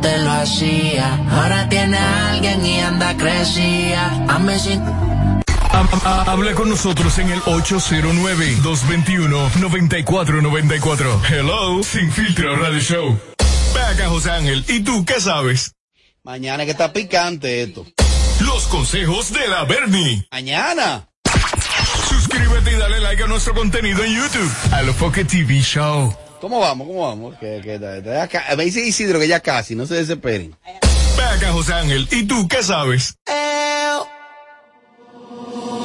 Te lo hacía. Ahora tiene a alguien y anda crecía. A mí sin Am- am- Habla con nosotros en el 809-221-9494. Hello, Sin Filtro Radio Show. Ve acá, José Ángel. ¿Y tú qué sabes? Mañana que está picante esto. Los consejos de la Bernie. Mañana. Suscríbete y dale like a nuestro contenido en YouTube. A lo Foque TV Show. ¿Cómo vamos? ¿Cómo vamos? Que, que, me dice Isidro que ya casi, no se desesperen. Ve acá, José Ángel. ¿Y tú qué sabes?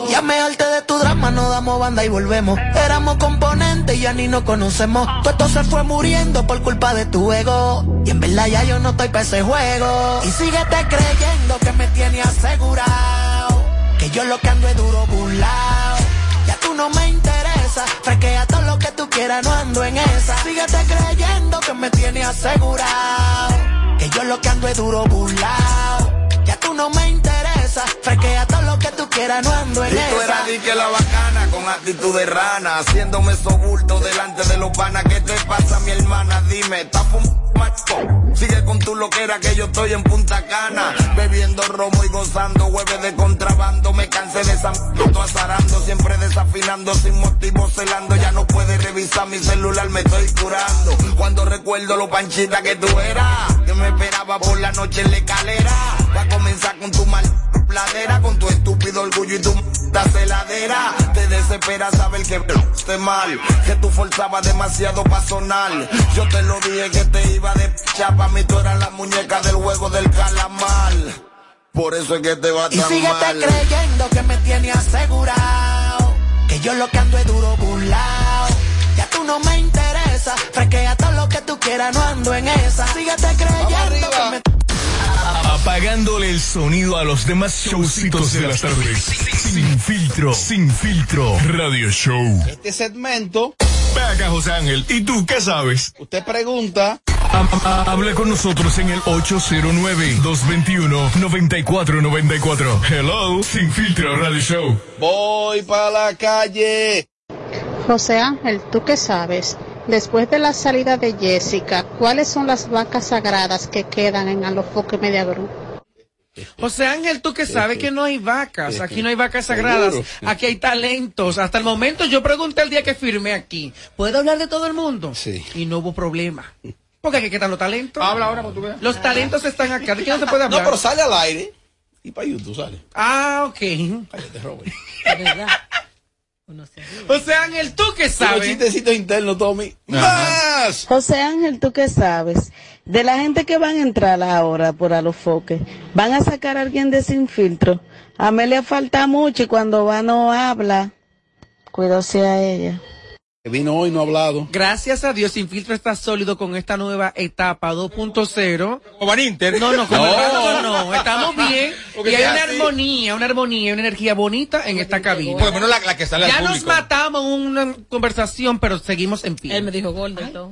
Ya me harté de tu drama, nos damos banda y volvemos. Éramos componentes y ya ni nos conocemos. Todo esto se fue muriendo por culpa de tu ego. Y en verdad ya yo no estoy para ese juego. Y síguete creyendo que me tiene asegurado. Que yo lo que ando es duro burlao. Ya tú no me interesa. Fresquea todo tú quieras, no ando en esa. Síguete creyendo que me tiene asegurado. Que yo lo que ando es duro burlao. Ya tú no me interesa. Fresquea todo lo que tú quieras, no ando en Y tú esa. eras di que la bacana con actitud de rana, haciéndome sobulto delante de los panas. ¿Qué te pasa, mi hermana? Dime, ¿estás fumando? Sigue con tu loquera que yo estoy en Punta Cana, bebiendo romo y gozando hueves de contrabando. Me cansé de esa m- azarando, siempre desafinando, sin motivo celando. Ya no puedes revisar mi celular, me estoy curando. Cuando recuerdo lo panchita que tú eras, que me esperaba por la noche en la escalera. Va a comenzar con tu mal pladera, con tu estúpido orgullo y tu m- celadera. Te desespera saber que esté mal, que tú forzabas demasiado pa' sonar. Yo te lo dije que te iba de chapa, mí tú eras la muñeca del juego del calamar. Por eso es que te va Y tan síguete mal. creyendo que me tiene asegurado. Que yo lo que ando es duro burlao. Ya tú no me interesa. Fresquea todo lo que tú quieras, no ando en esa. Síguete creyendo que me Apagándole el sonido a los demás showcitos de las tardes. Sin filtro, sin filtro. Radio Show. Este segmento. Ve acá, José Ángel. ¿Y tú qué sabes? Usted pregunta. Hable con nosotros en el 809-221-9494. Hello, Sin Filtro Radio Show. Voy para la calle. José Ángel, ¿tú qué sabes? Después de la salida de Jessica, ¿cuáles son las vacas sagradas que quedan en Alofoque Media Group? José Ángel, tú que sabes que no hay vacas, aquí no hay vacas sagradas, aquí hay talentos. Hasta el momento yo pregunté el día que firmé aquí, ¿puedo hablar de todo el mundo? Sí. Y no hubo problema. Porque aquí quedan los talentos. Habla ahora, para tú veas. Los talentos están acá, ¿de qué no se puede hablar? No, pero sale al aire. Y para YouTube sale. Ah, ok. José Ángel, ¿tú qué Los sabes? chistecitos internos, Tommy. ¡Más! José Ángel, ¿tú qué sabes? De la gente que van a entrar ahora por Alofoque, ¿van a sacar a alguien de sin filtro? A mí le falta mucho y cuando va no habla. Cuídose a ella. Que vino hoy no ha hablado. Gracias a Dios, Sin Filtro está sólido con esta nueva etapa 2.0. Como Van Inter. No, no, como No. no. no, estamos bien. Porque y hay una así. armonía, una armonía, una energía bonita en esta cabina. Por lo menos la, la que sale ya al nos matamos en una conversación, pero seguimos en pie. Él me dijo gordo.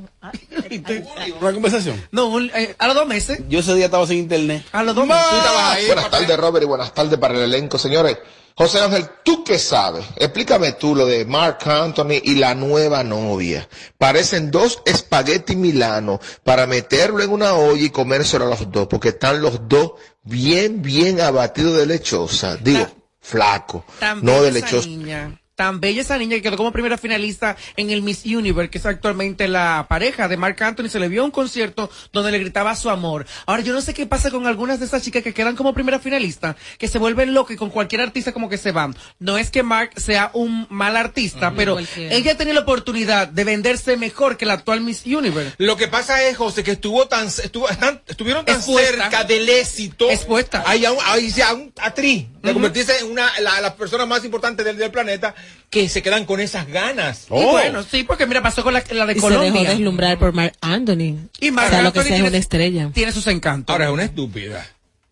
¿Una conversación? No, un- eh, a los dos meses. Yo ese día estaba sin internet. A los dos Buenas tardes, Robert, y buenas tardes para el elenco, señores. José Ángel, ¿tú qué sabes? Explícame tú lo de Mark Anthony y la nueva novia. Parecen dos espagueti milano para meterlo en una olla y comérselo a los dos, porque están los dos bien, bien abatidos de lechosa. Digo, flaco, no de lechosa. niña. Tan bella esa niña que quedó como primera finalista en el Miss Universe, que es actualmente la pareja de Mark Anthony. Se le vio un concierto donde le gritaba su amor. Ahora, yo no sé qué pasa con algunas de esas chicas que quedan como primera finalista, que se vuelven locas y con cualquier artista como que se van. No es que Mark sea un mal artista, pero ella tenía la oportunidad de venderse mejor que la actual Miss Universe. Lo que pasa es, José, que estuvo tan, estuvo, están- estuvieron tan Expuesta. cerca del éxito. Expuesta. Hay a un, hay a un actriz de convertirse en una, la, la persona más importante del, del planeta que se quedan con esas ganas. Y bueno, sí, porque mira, pasó con la, la de Y se dejó Colombia. deslumbrar por Mark Anthony. Y Marc o sea, lo que sea es tiene- una estrella. Tiene sus encantos. Ahora es una estúpida.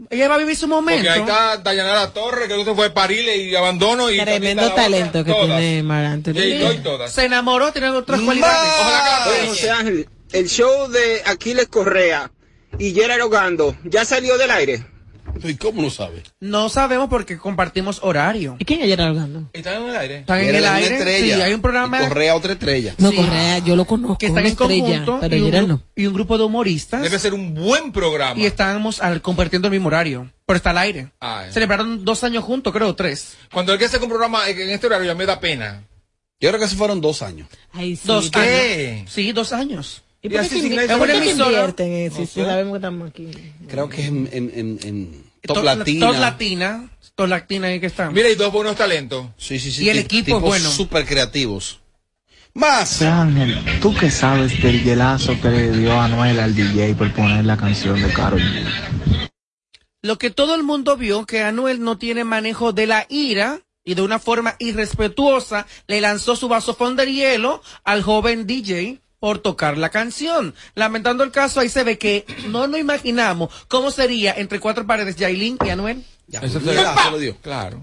Ella va a vivir su momento. Porque ahí está Dayanara Torres, que se fue a Parile y abandono. Y Tremendo talento que todas. tiene Mark Anthony. Sí, doy todas. Se enamoró, tiene otras cualidades. Oye, José Ángel, el show de Aquiles Correa y Gerard Ogando, ¿ya salió del aire? ¿Y cómo lo sabe? No sabemos porque compartimos horario. ¿Y quién ayer hablando? ¿Están en el aire? Están en el aire. estrella. Sí, hay un programa Y Correa otra estrella. No, Sí. Correa, yo lo conozco. que están en estrella, conjunto pero y, un, no. y grupo de humoristas. Debe ser un buen programa. Y estamos al- compartiendo el mismo horario. Pero está al aire. Ah. Celebraron dos años juntos, creo, tres. Cuando el que hace un programa en este horario ya me da pena. Yo creo que se fueron dos años. Ay, sí. Dos ¿Qué? años. Sí, dos años. ¿Y Y por qué invierten en eso? No Si sabemos que estamos aquí. Creo que es en, en, en, en Top, Top Latina. Top Latina. Top Latina ahí que está. Mira, y dos buenos talentos. Sí, sí, sí. Y el equipo es bueno. Súper creativos. Más. Ángel, ¿tú qué sabes del hielazo que le dio Anuel al DJ por poner la canción de Karol? Lo que todo el mundo vio que Anuel no tiene manejo de la ira y de una forma irrespetuosa le lanzó su vasofón de hielo al joven DJ por tocar la canción. Lamentando el caso, ahí se ve que no nos imaginamos cómo sería entre cuatro paredes Yailin y Anuel. Eso hielazo le dio. Claro.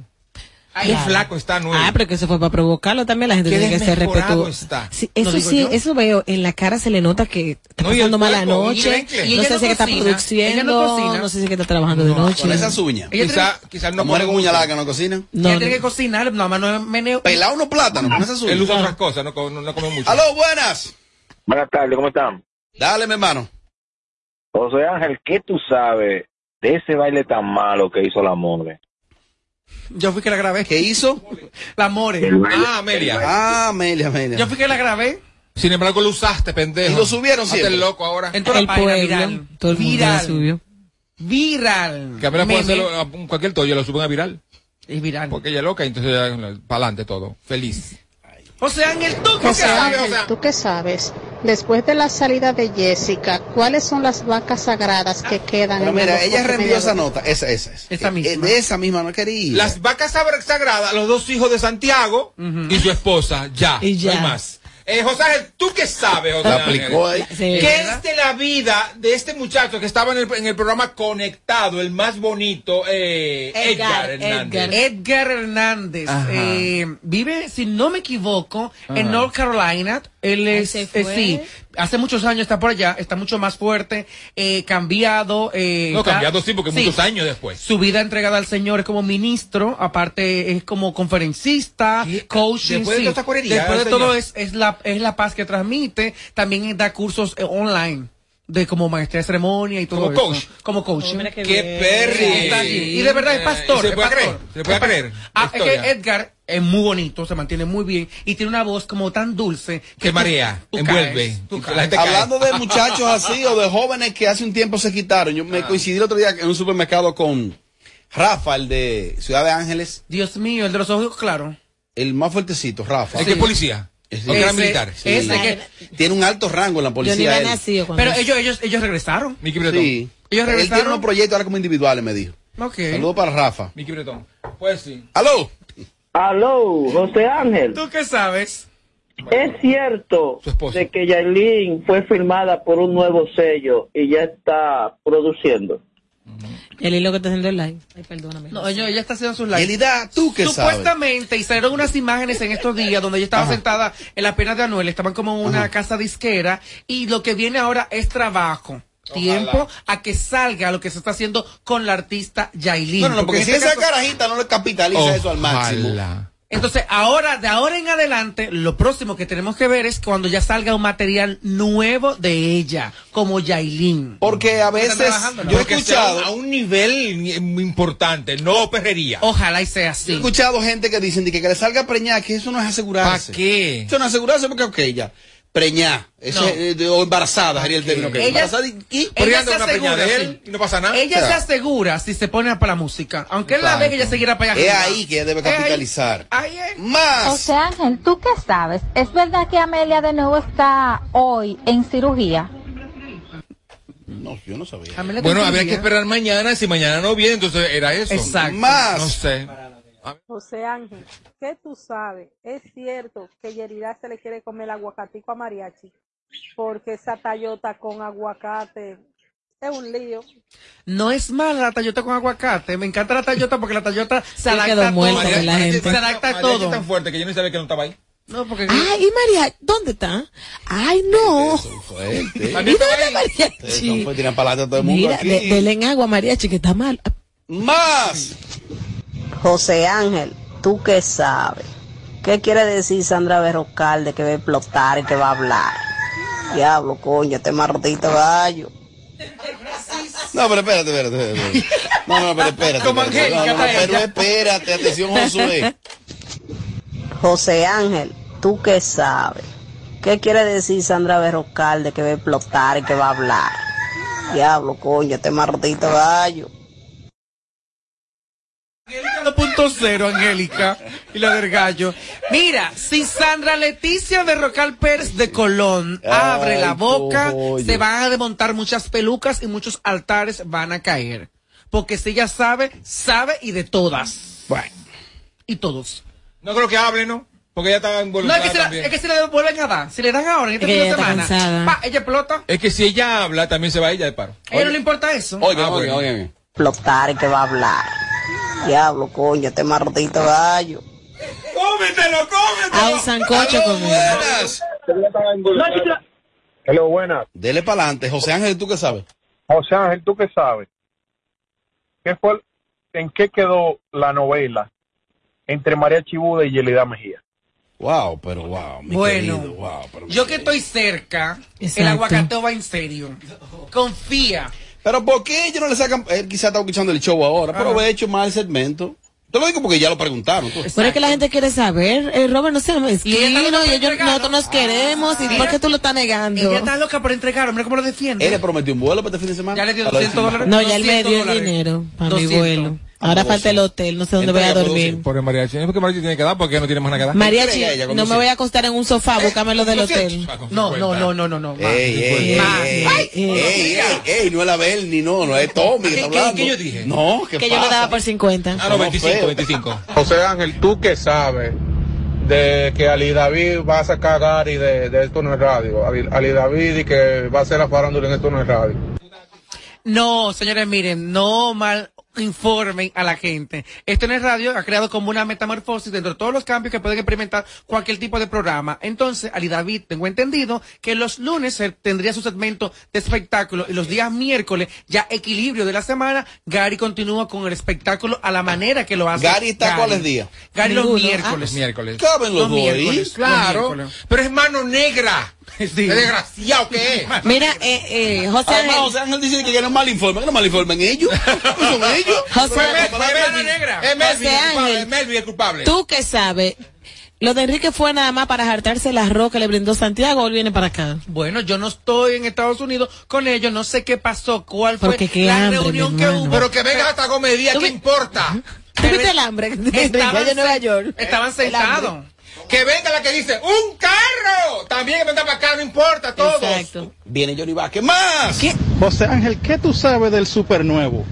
Ahí Qué flaco está Noel. Ah, pero que eso fue para provocarlo también. La gente Qué tiene que ser respetuosa. Sí, eso sí, yo. eso veo. En la cara se le nota que está No, pasando mala noche. Y No sé no si que está produciendo. No sé si que está trabajando de noche. Con esas uñas. Ella Quizá, no muere con uña larga, no cocina. No, Ella tiene que cocinar, nada más no es meneo. Pelado unos plátanos con esas Él uñas. usa otras cosas, no, co- no, no come mucho. Aló, buenas. Buenas tardes, ¿cómo están? Dale, mi hermano. José Ángel, ¿qué tú sabes de ese baile tan malo que hizo la More? Yo fui que la grabé. ¿Qué hizo? La More. Ah, Amelia. Ah, Amelia, Amelia. Yo fui que la grabé. Sin embargo, lo usaste, pendejo. Y lo subieron Hazte siempre. el loco ahora. En toda El la página pueblo. viral. Todo el mundo viral. subió. Viral. Que apenas puede hacerlo a cualquier toyo, lo suben a viral. Es viral. Porque ella es loca, entonces para adelante todo. Feliz. José Ángel, tú qué José sabes. Ángel, ¿tú qué sabes? Después de la salida de Jessica, ¿cuáles son las vacas sagradas que quedan Pero en mira, el ella reenvió esa nota. Esa, esa. esa. Esa Eh, misma. De esa misma no quería. Las vacas sagradas, los dos hijos de Santiago y su esposa, ya. Y ya. No hay más. Eh, José Ángel, ¿tú qué sabes, José Ángel? aplicó ahí. Sí. ¿Qué es de la vida de este muchacho que estaba en el, en el programa Conectado, el más bonito, eh, Edgar, Edgar, Hernández? Edgar. Edgar Hernández eh, vive, si no me equivoco, en. North Carolina. Él es, se eh, sí, hace muchos años está por allá, está mucho más fuerte, eh, cambiado. Eh, No, está- cambiado sí, porque muchos años después. Su vida entregada al Señor es como ministro, aparte es como conferencista, coaching. Después de sí. toda esta Después de señor. todo es, es, la, es la paz que transmite. También da cursos eh, online. De como maestría de ceremonia y todo Como eso. coach. Como coach. Oh, qué ¡Qué perri! Y de verdad es pastor. ¿Se es puede pastor. creer? ¿Se puede creer? Ah, es que Edgar es muy bonito, se mantiene muy bien y tiene una voz como tan dulce Que tú- marea, tú envuelve. caes, tú caes. Hablando de muchachos así o de jóvenes que hace un tiempo se quitaron. Yo me Ah. coincidí el otro día en un supermercado con Rafa, el de Ciudad de Ángeles, Dios mío, el de los ojos claros. el más fuertecito, Rafa. ¿Es que es policía? Sí. ¿O que era Ese- militar? Sí. ese que- Tiene un alto rango en la Yo ni policía. nacido cuando pero ellos, ellos, ellos regresaron. Miki Bretón. Sí. Ellos Él tiene regresaron. unos proyectos ahora como individuales, me dijo. Ok. Saludos para Rafa. Miki Bretón. Pues sí. ¡Aló! Aló, José Ángel. ¿Tú qué sabes? Es cierto de que Yailin fue firmada por un nuevo sello y ya está produciendo. El hilo que está haciendo el live. Ay, perdóname. No, ellos, ella está haciendo sus lives. Elida, ¿tú qué sabes? Supuestamente, y salieron unas imágenes en estos días donde ella estaba Ajá. sentada en las piernas de Anuel, estaban como en una Ajá. casa disquera, y lo que viene ahora es trabajo. Tiempo a que salga lo que se está haciendo con la artista Yailin. No, no, porque si este esa caso- carajita no le capitaliza eso al máximo. Ojalá. Entonces, ahora, de ahora en adelante, lo próximo que tenemos que ver es cuando ya salga un material nuevo de ella, como Yailin. Porque a veces yo he escuchado, a un nivel muy importante, no perrería. Ojalá y sea yo he así. escuchado gente que dicen de que, que le salga preñada, que eso no es asegurarse. ¿Para qué? Eso no es asegurarse porque, ok, ya. Preñada. Eso No. es, eh, o embarazada sería el término. que Ella- embarazada y, Ella una de él sí. y no pasa nada. Ella O sea, se asegura si se pone para la música. Aunque él la ve que ella seguirá para allá es ahí que ella debe ahí. capitalizar. Ahí es. Más. José Ángel, ¿tú qué sabes? ¿Es verdad que Amelia de nuevo está hoy en cirugía? No, yo no sabía. Amelia Bueno, habría que esperar mañana. Si mañana no viene, entonces era eso. Exacto. Más. No sé. José Ángel, ¿qué tú sabes? Es cierto que Yerida se le quiere comer el aguacatico a Mariachi, porque esa tallota con aguacate es un lío. No es mala la tallota con aguacate. Me encanta la tallota porque la tallota se Sí, adapta quedó a todo. la gente. Se adapta a Mariachi es todo. tan fuerte que yo no sabía que no estaba ahí. No, porque Ay, ¿y María? ¿Dónde está? Ay, no. Fuerte. ¿Y dónde está Mariachi? pues, tiran para adelante a todo el mundo Mira, aquí. de, denle en agua a Mariachi, que está mal. Más. José Ángel, ¿tú qué sabes? ¿Qué quiere decir Sandra Berrocalde que va a explotar y que va a hablar? Diablo, coño, este maldito gallo. No, pero espérate, espérate, espérate. No, no, pero espérate. Como espérate. No, pero espérate, atención, Josué. José Ángel, ¿tú qué sabes? ¿Qué quiere decir Sandra Berrocalde que va a explotar y que va a hablar? Diablo, coño, este maldito gallo. 2.0, Angélica, y la del gallo. Mira, si Sandra Leticia de Rocal Pérez de Colón abre Ay, la boca, se van a desmontar muchas pelucas y muchos altares van a caer. Porque si ella sabe, sabe y de todas. Bueno. Y todos. No creo que hable, ¿no? Porque ella está No, involucrada es que, si la- también. es que si le vuelven a dar, si le dan ahora en este Es fin de semana, pa, ella explota. Es que si ella habla, también se va ella de paro. A ella no le importa eso. Oigan, Ah, oigan, oigan. Explotar y que va a hablar. Diablo, coño, este maldito gallo. ¡Cómetelo, cómetelo! A un sancocho con Hello, buenas. Dele para adelante. José Ángel, ¿tú qué sabes? José Ángel, ¿tú qué sabes? ¿Qué fue, ¿En qué quedó la novela entre María Chibuda y Yelida Mejía? Wow, pero wow, mi Bueno, querido, wow. Pero, yo que estoy cerca, el Exacto. aguacateo va en serio. Confía. Pero ¿por qué ellos no le sacan? Él quizá está escuchando el show ahora, pero Ajá. he hecho mal segmento. Te lo digo porque ya lo preguntaron. tú. Pero es que la gente quiere saber, eh, Robert, no sé, es Y ella está y loca por ellos, nosotros nos queremos, ¿y por qué tú lo estás negando? Ella está loca por entregar, mira cómo lo defiende. Él le prometió un vuelo para este fin de semana. Ya le dio A la 200 vecina. dólares. No, ya él me 200 dio el dólares. dinero para mi 200. vuelo. Ahora falta el hotel, no sé dónde voy a dormir. Por el mariachi. Es porque mariachi tiene que dar porque no tiene más nada que dar. Mariachi, no me voy a acostar en un sofá, búscamelo del hotel. No, no, no, no, no, no. Ey, ey, ey, no es la Bel ni no, no es Tommy que está ¿Qué- qué- hablando. qué yo dije? No, ¿qué Que yo lo daba por 50. Ah, no, 25, 25. José Ángel, ¿tú qué sabes de que Ali David va a sacar a Gary de, de Esto No es Radio? Ali, Ali David y que va a hacer la farándula en Esto No es Radio. No, señores, miren, no mal informen a la gente. Esto en el radio ha creado como una metamorfosis dentro de todos los cambios que pueden experimentar cualquier tipo de programa. Entonces, Ali David, tengo entendido que los lunes tendría su segmento de espectáculo y los días miércoles, ya equilibrio de la semana, Gary continúa con el espectáculo a la manera que lo hace. Gary está cuáles días? Gary los miércoles. Ah, miércoles. Caben los dos ahí. miércoles, Claro. los miércoles. Pero es mano negra. Sí. ¿Qué desgraciado que es? Mira, eh, eh, José Además, Ángel, José Ángel dice que no mal informe, que no mal informen ellos. ¿No son ellos? José, negra. Es Melvin el culpable. Ángel. Es Melvin el culpable. tú que sabes, lo de Enrique fue nada más para jartarse el arroz que le brindó Santiago o él viene para acá. Bueno, yo no estoy en Estados Unidos con ellos, no sé qué pasó, cuál fue Porque qué la hambre, reunión que hubo. Pero que venga hasta Comedia, ¿Tú ¿qué vi- importa? ¿Tú viste el hambre Estaban en Nueva York? Estaban sentados. Que venga la que dice, ¡un carro! También que venga para acá, no importa, todos. Exacto. Viene Johnny Vázquez. ¡Más! José Ángel, ¿qué tú sabes del supernuevo?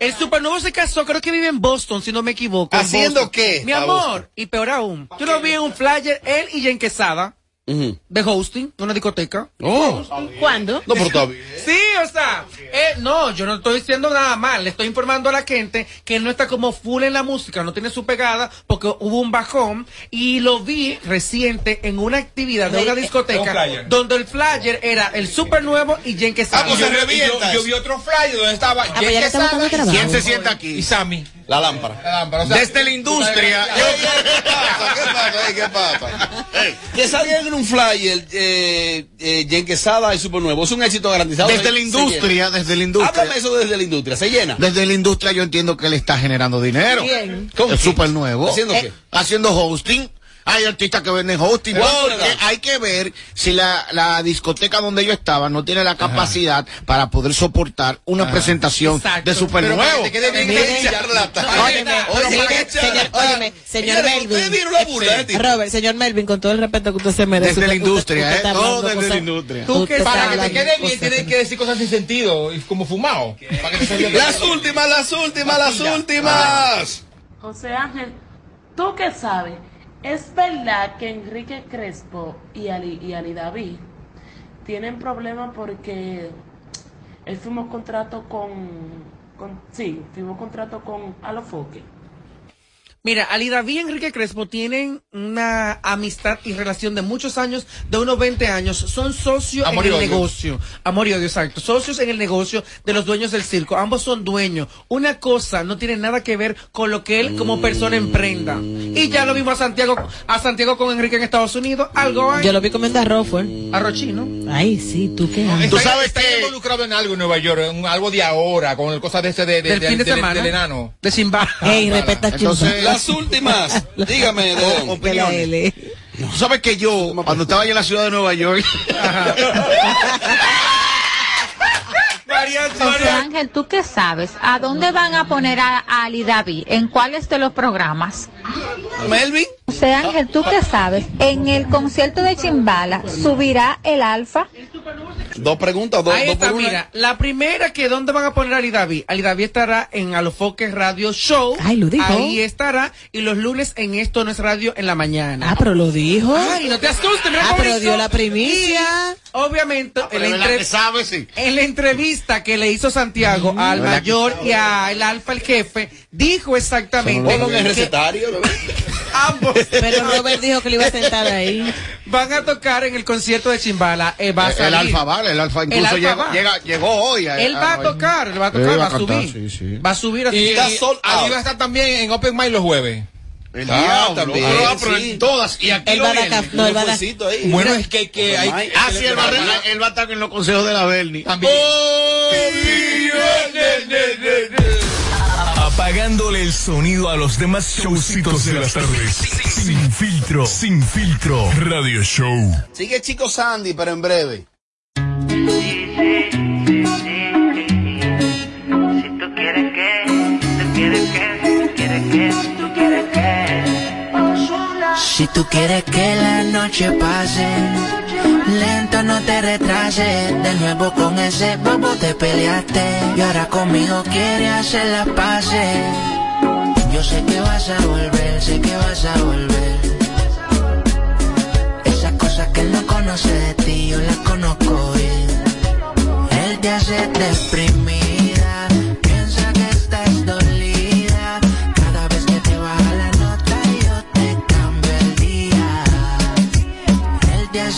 El supernuevo se casó, creo que vive en Boston, si no me equivoco. en ¿Haciendo Boston. qué? Mi amor, y peor aún. Yo lo vi en un flyer, él y Jen Quesada, De hosting, una discoteca. Oh. ¿Cuándo? No, pero bien. Sí, o sea, eh, no, yo no estoy diciendo nada mal, le estoy informando a la gente que él no está como full en la música, no tiene su pegada porque hubo un bajón y lo vi reciente en una actividad de una Un discoteca donde el flyer era el super nuevo y Jen Quesada. Ah, pues se revienta. Yo, yo vi otro flyer donde estaba pues le está buscando trabajo. ¿Quién se sienta aquí? y Sammy. La lámpara. La lámpara, o sea, Desde la industria. ¿Qué pasa? ¿Qué pasa? ¿Qué pasa? Que salga en un flyer eh, eh, Jen Quesada y Super Nuevo. Es un éxito garantizado. Desde la industria, desde la industria. Háblame eso desde la industria. ¿Se llena? Desde la industria yo entiendo que él está generando dinero. Bien. ¿Con Es qué? súper nuevo. ¿Haciendo Eh, qué? Haciendo hosting. Hay artistas que venden hosting. Hay que ver si la, la discoteca donde ellos estaban no tiene la capacidad para poder soportar una presentación Exacto. de super nuevo. que te quede bien Miren, que echar la Óyeme, señor, Melvin. de tipo. Robert, señor Melvin, con todo el respeto que usted se merece. Desde la industria, usted ¿eh? Todo desde la industria. Para que te quede bien tienes que decir cosas sin sentido y como fumado. Las últimas, las últimas, las últimas. José Ángel, ¿tú qué sabes? ¿Es verdad que Enrique Crespo y Ali, y Ali David tienen problemas porque él firmó contrato con, con sí, firmó contrato con Alofoque? Mira, Ali David y Enrique Crespo tienen una amistad y relación de muchos años, de unos 20 años. Son socios Amor en el odio. negocio. Amor y odio, exacto. Socios en el negocio de los dueños del circo. Ambos son dueños. Una cosa no tiene nada que ver con lo que él como persona emprenda. Y ya lo vimos a Santiago, a Santiago con Enrique en Estados Unidos. Algo hay. Yo lo vi comiendo arroz, fue. Arroz chino. Ay, sí, tú qué. Tú sabes está involucrado en algo en Nueva York, en algo de ahora, con el cosa de ese de, de- Del de- fin de semana. del enano. De Simba. Ey, respeta. Entonces, las últimas. Dígame, León. opiniones. Tú sabes que yo, cuando estaba yo en la ciudad de Nueva York, José Ángel, ¿tú qué sabes? ¿A dónde van a poner a, a Ali David? ¿En cuáles de los programas? Melvin. José Ángel, ¿tú qué sabes? ¿En el concierto de Chimbala subirá el alfa? Dos preguntas, dos, Ahí dos está, por una. mira. La primera que ¿dónde van a poner a Ali David? Ali David estará en Alofoques Radio Show. Ay, lo dijo. Ahí estará. Y los lunes en Esto No es Radio en la mañana. Ah, pero lo dijo. Ay, no te asustes, mira Ah, cómo pero hizo. dio la primicia. Y, obviamente, pero en, la es verdad entre- que sabe, sí. en la entrevista que le hizo Santiago al verdad mayor y al alfa, el jefe, dijo exactamente Ponlo en el que recetario. Ambos Pero Robert dijo que le iba a sentar ahí. van a tocar en el concierto de Chimbala. Eh, va a el, salir. alfa vale, el alfa incluso alfa llega, va. llega- llegó hoy. Él va a tocar, él va a tocar, va a a cantar, subir. sí, sí. Va a subir así Y, out. va a estar también en Open Mic los jueves. El Ah, diablo, también, pero, ah, pero sí. en todas. Y aquí a caf- no, a Fuercito ahí. Bueno, es que, que hay. Ah, sí, él va, a, él va a estar en los consejos de la Bernie. También. Apagándole el sonido a los demás showcitos de las tardes. Sin filtro, sin filtro. Radio Show. Sigue Chico Sandy, pero en breve. Si tú quieres que la noche pase, no te retrases. De nuevo con ese bobo te peleaste. Y ahora conmigo quieres hacer las paces. Yo sé que vas a volver, sé que vas a volver. Esas cosas que él no conoce de ti, yo las conozco bien. Él te hace deprimida,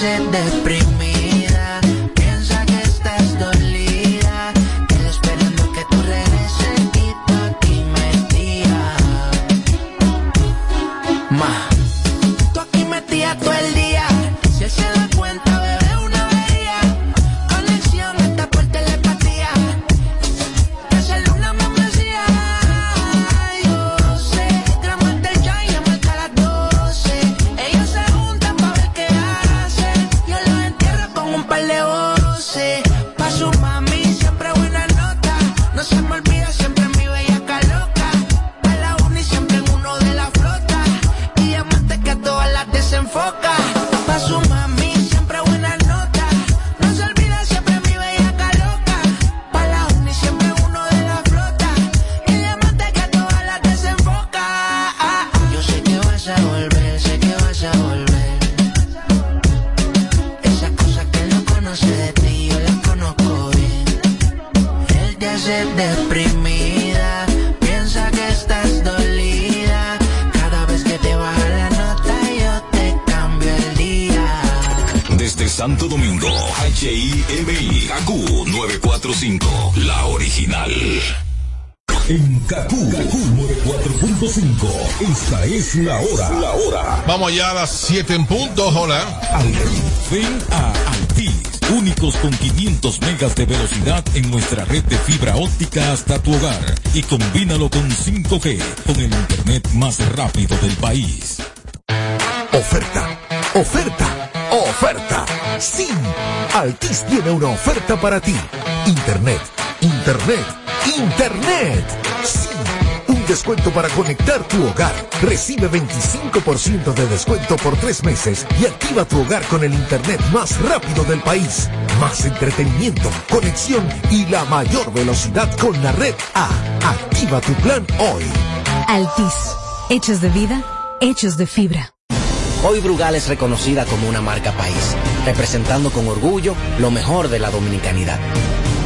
Deprimida, piensa que estás dolida. Esperando que tú regreses y tú aquí metida. Ya a las 7 en punto, hola. Ven a Altis, únicos con 500 megas de velocidad en nuestra red de fibra óptica hasta tu hogar. Y combínalo con 5G, con el internet más rápido del país. Oferta, oferta, oferta. Sí, Altis tiene una oferta para ti. Internet, internet, internet. Un descuento para conectar tu hogar. Recibe 25% de descuento por tres meses y activa tu hogar con el internet más rápido del país. Más entretenimiento, conexión y la mayor velocidad con la red A. Activa tu plan hoy. Altis, hechos de vida, hechos de fibra. Hoy Brugal es reconocida como una marca país, representando con orgullo lo mejor de la dominicanidad.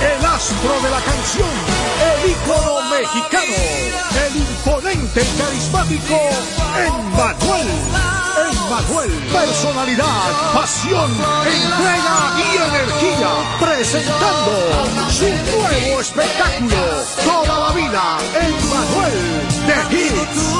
el astro de la canción, el ícono mexicano, el imponente y carismático Emmanuel. Emmanuel, personalidad, pasión, entrega y energía, presentando su nuevo espectáculo, Toda la vida, Emmanuel de Hits,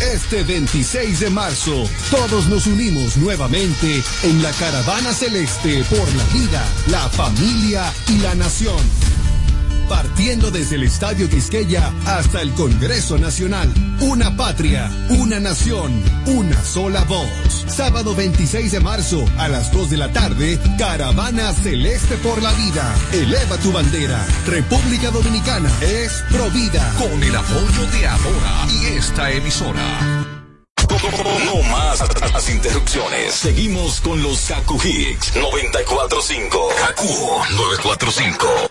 Este 26 de marzo, todos nos unimos nuevamente en la Caravana Celeste por la vida, la familia y la nación. Partiendo desde el Estadio Quisqueya hasta el Congreso Nacional. Una patria, una nación, una sola voz. Sábado 26 de marzo a las 2 de la tarde, Caravana Celeste por la Vida. Eleva tu bandera. República Dominicana es Provida. Con el apoyo de Ahora y esta emisora. No más las interrupciones. Seguimos con los Kaku Hicks 945. Kaku 945.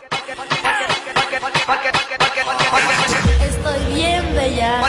Estoy bien bella.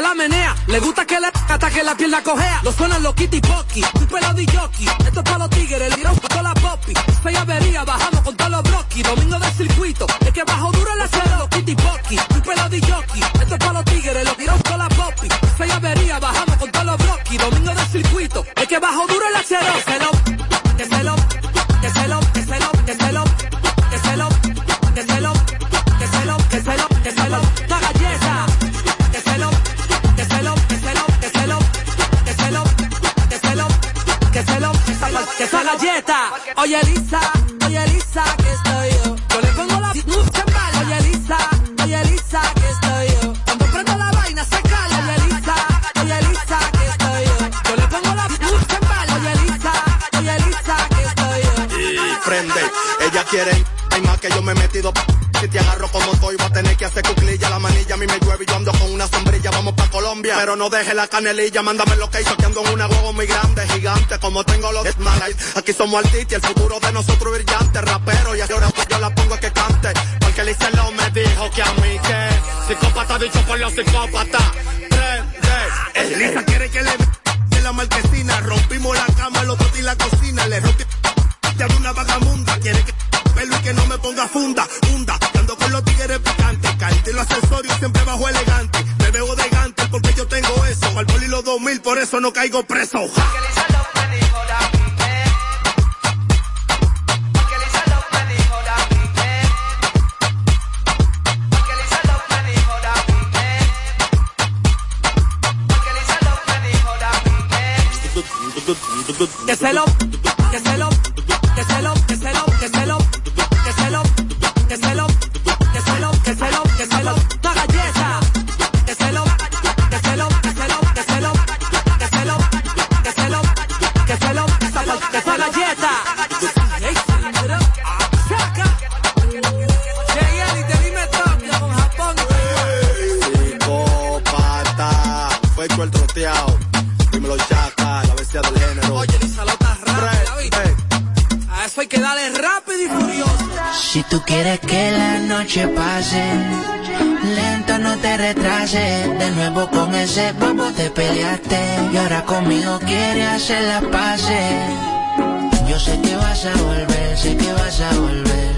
la menea. Galleta. Oye Elisa, oye Elisa, que estoy yo. Yo le pongo la mucha mal. Oye Elisa, oye Elisa, que estoy yo. Cuando prendo la vaina se cala. Oye Elisa, oye Elisa, que estoy yo. Yo le pongo la mucha mal. Oye Elisa, oye Elisa, que estoy yo. y prende. Ella quiere, hay más que yo me he metido. Si te agarro como estoy, va a tener que hacer cuclilla. La manilla a mí me llueve Colombia, pero no deje la canelilla. Mándame lo que hizo, que ando en una huevo muy grande, gigante. Como tengo los malas. Aquí somos artistas y el futuro de nosotros brillante. Rapero y ahora pues yo la pongo a que cante. Porque el lo me dijo que a mí que psicópata dicho por los psicópatas. Elisa quiere que le de la marquesina. Rompimos la cama, el otro en la cocina. Le rompí hago una vagabunda. Quiere que pelo y que no me ponga funda. Funda, ando con los tigres picantes. Caíste en los accesorios siempre bajo elegante. por eso no caigo preso. Que Quieres que la noche pase, lento no te retrases. De nuevo con ese bobo te peleaste y ahora conmigo quieres hacer la pase. Yo sé que vas a volver, sé que vas a volver.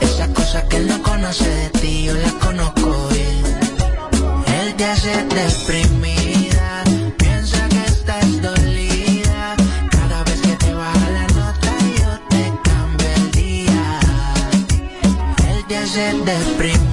Esas cosas que él no conoce de ti, yo las conozco bien. Él te hace deprimir. The deprime.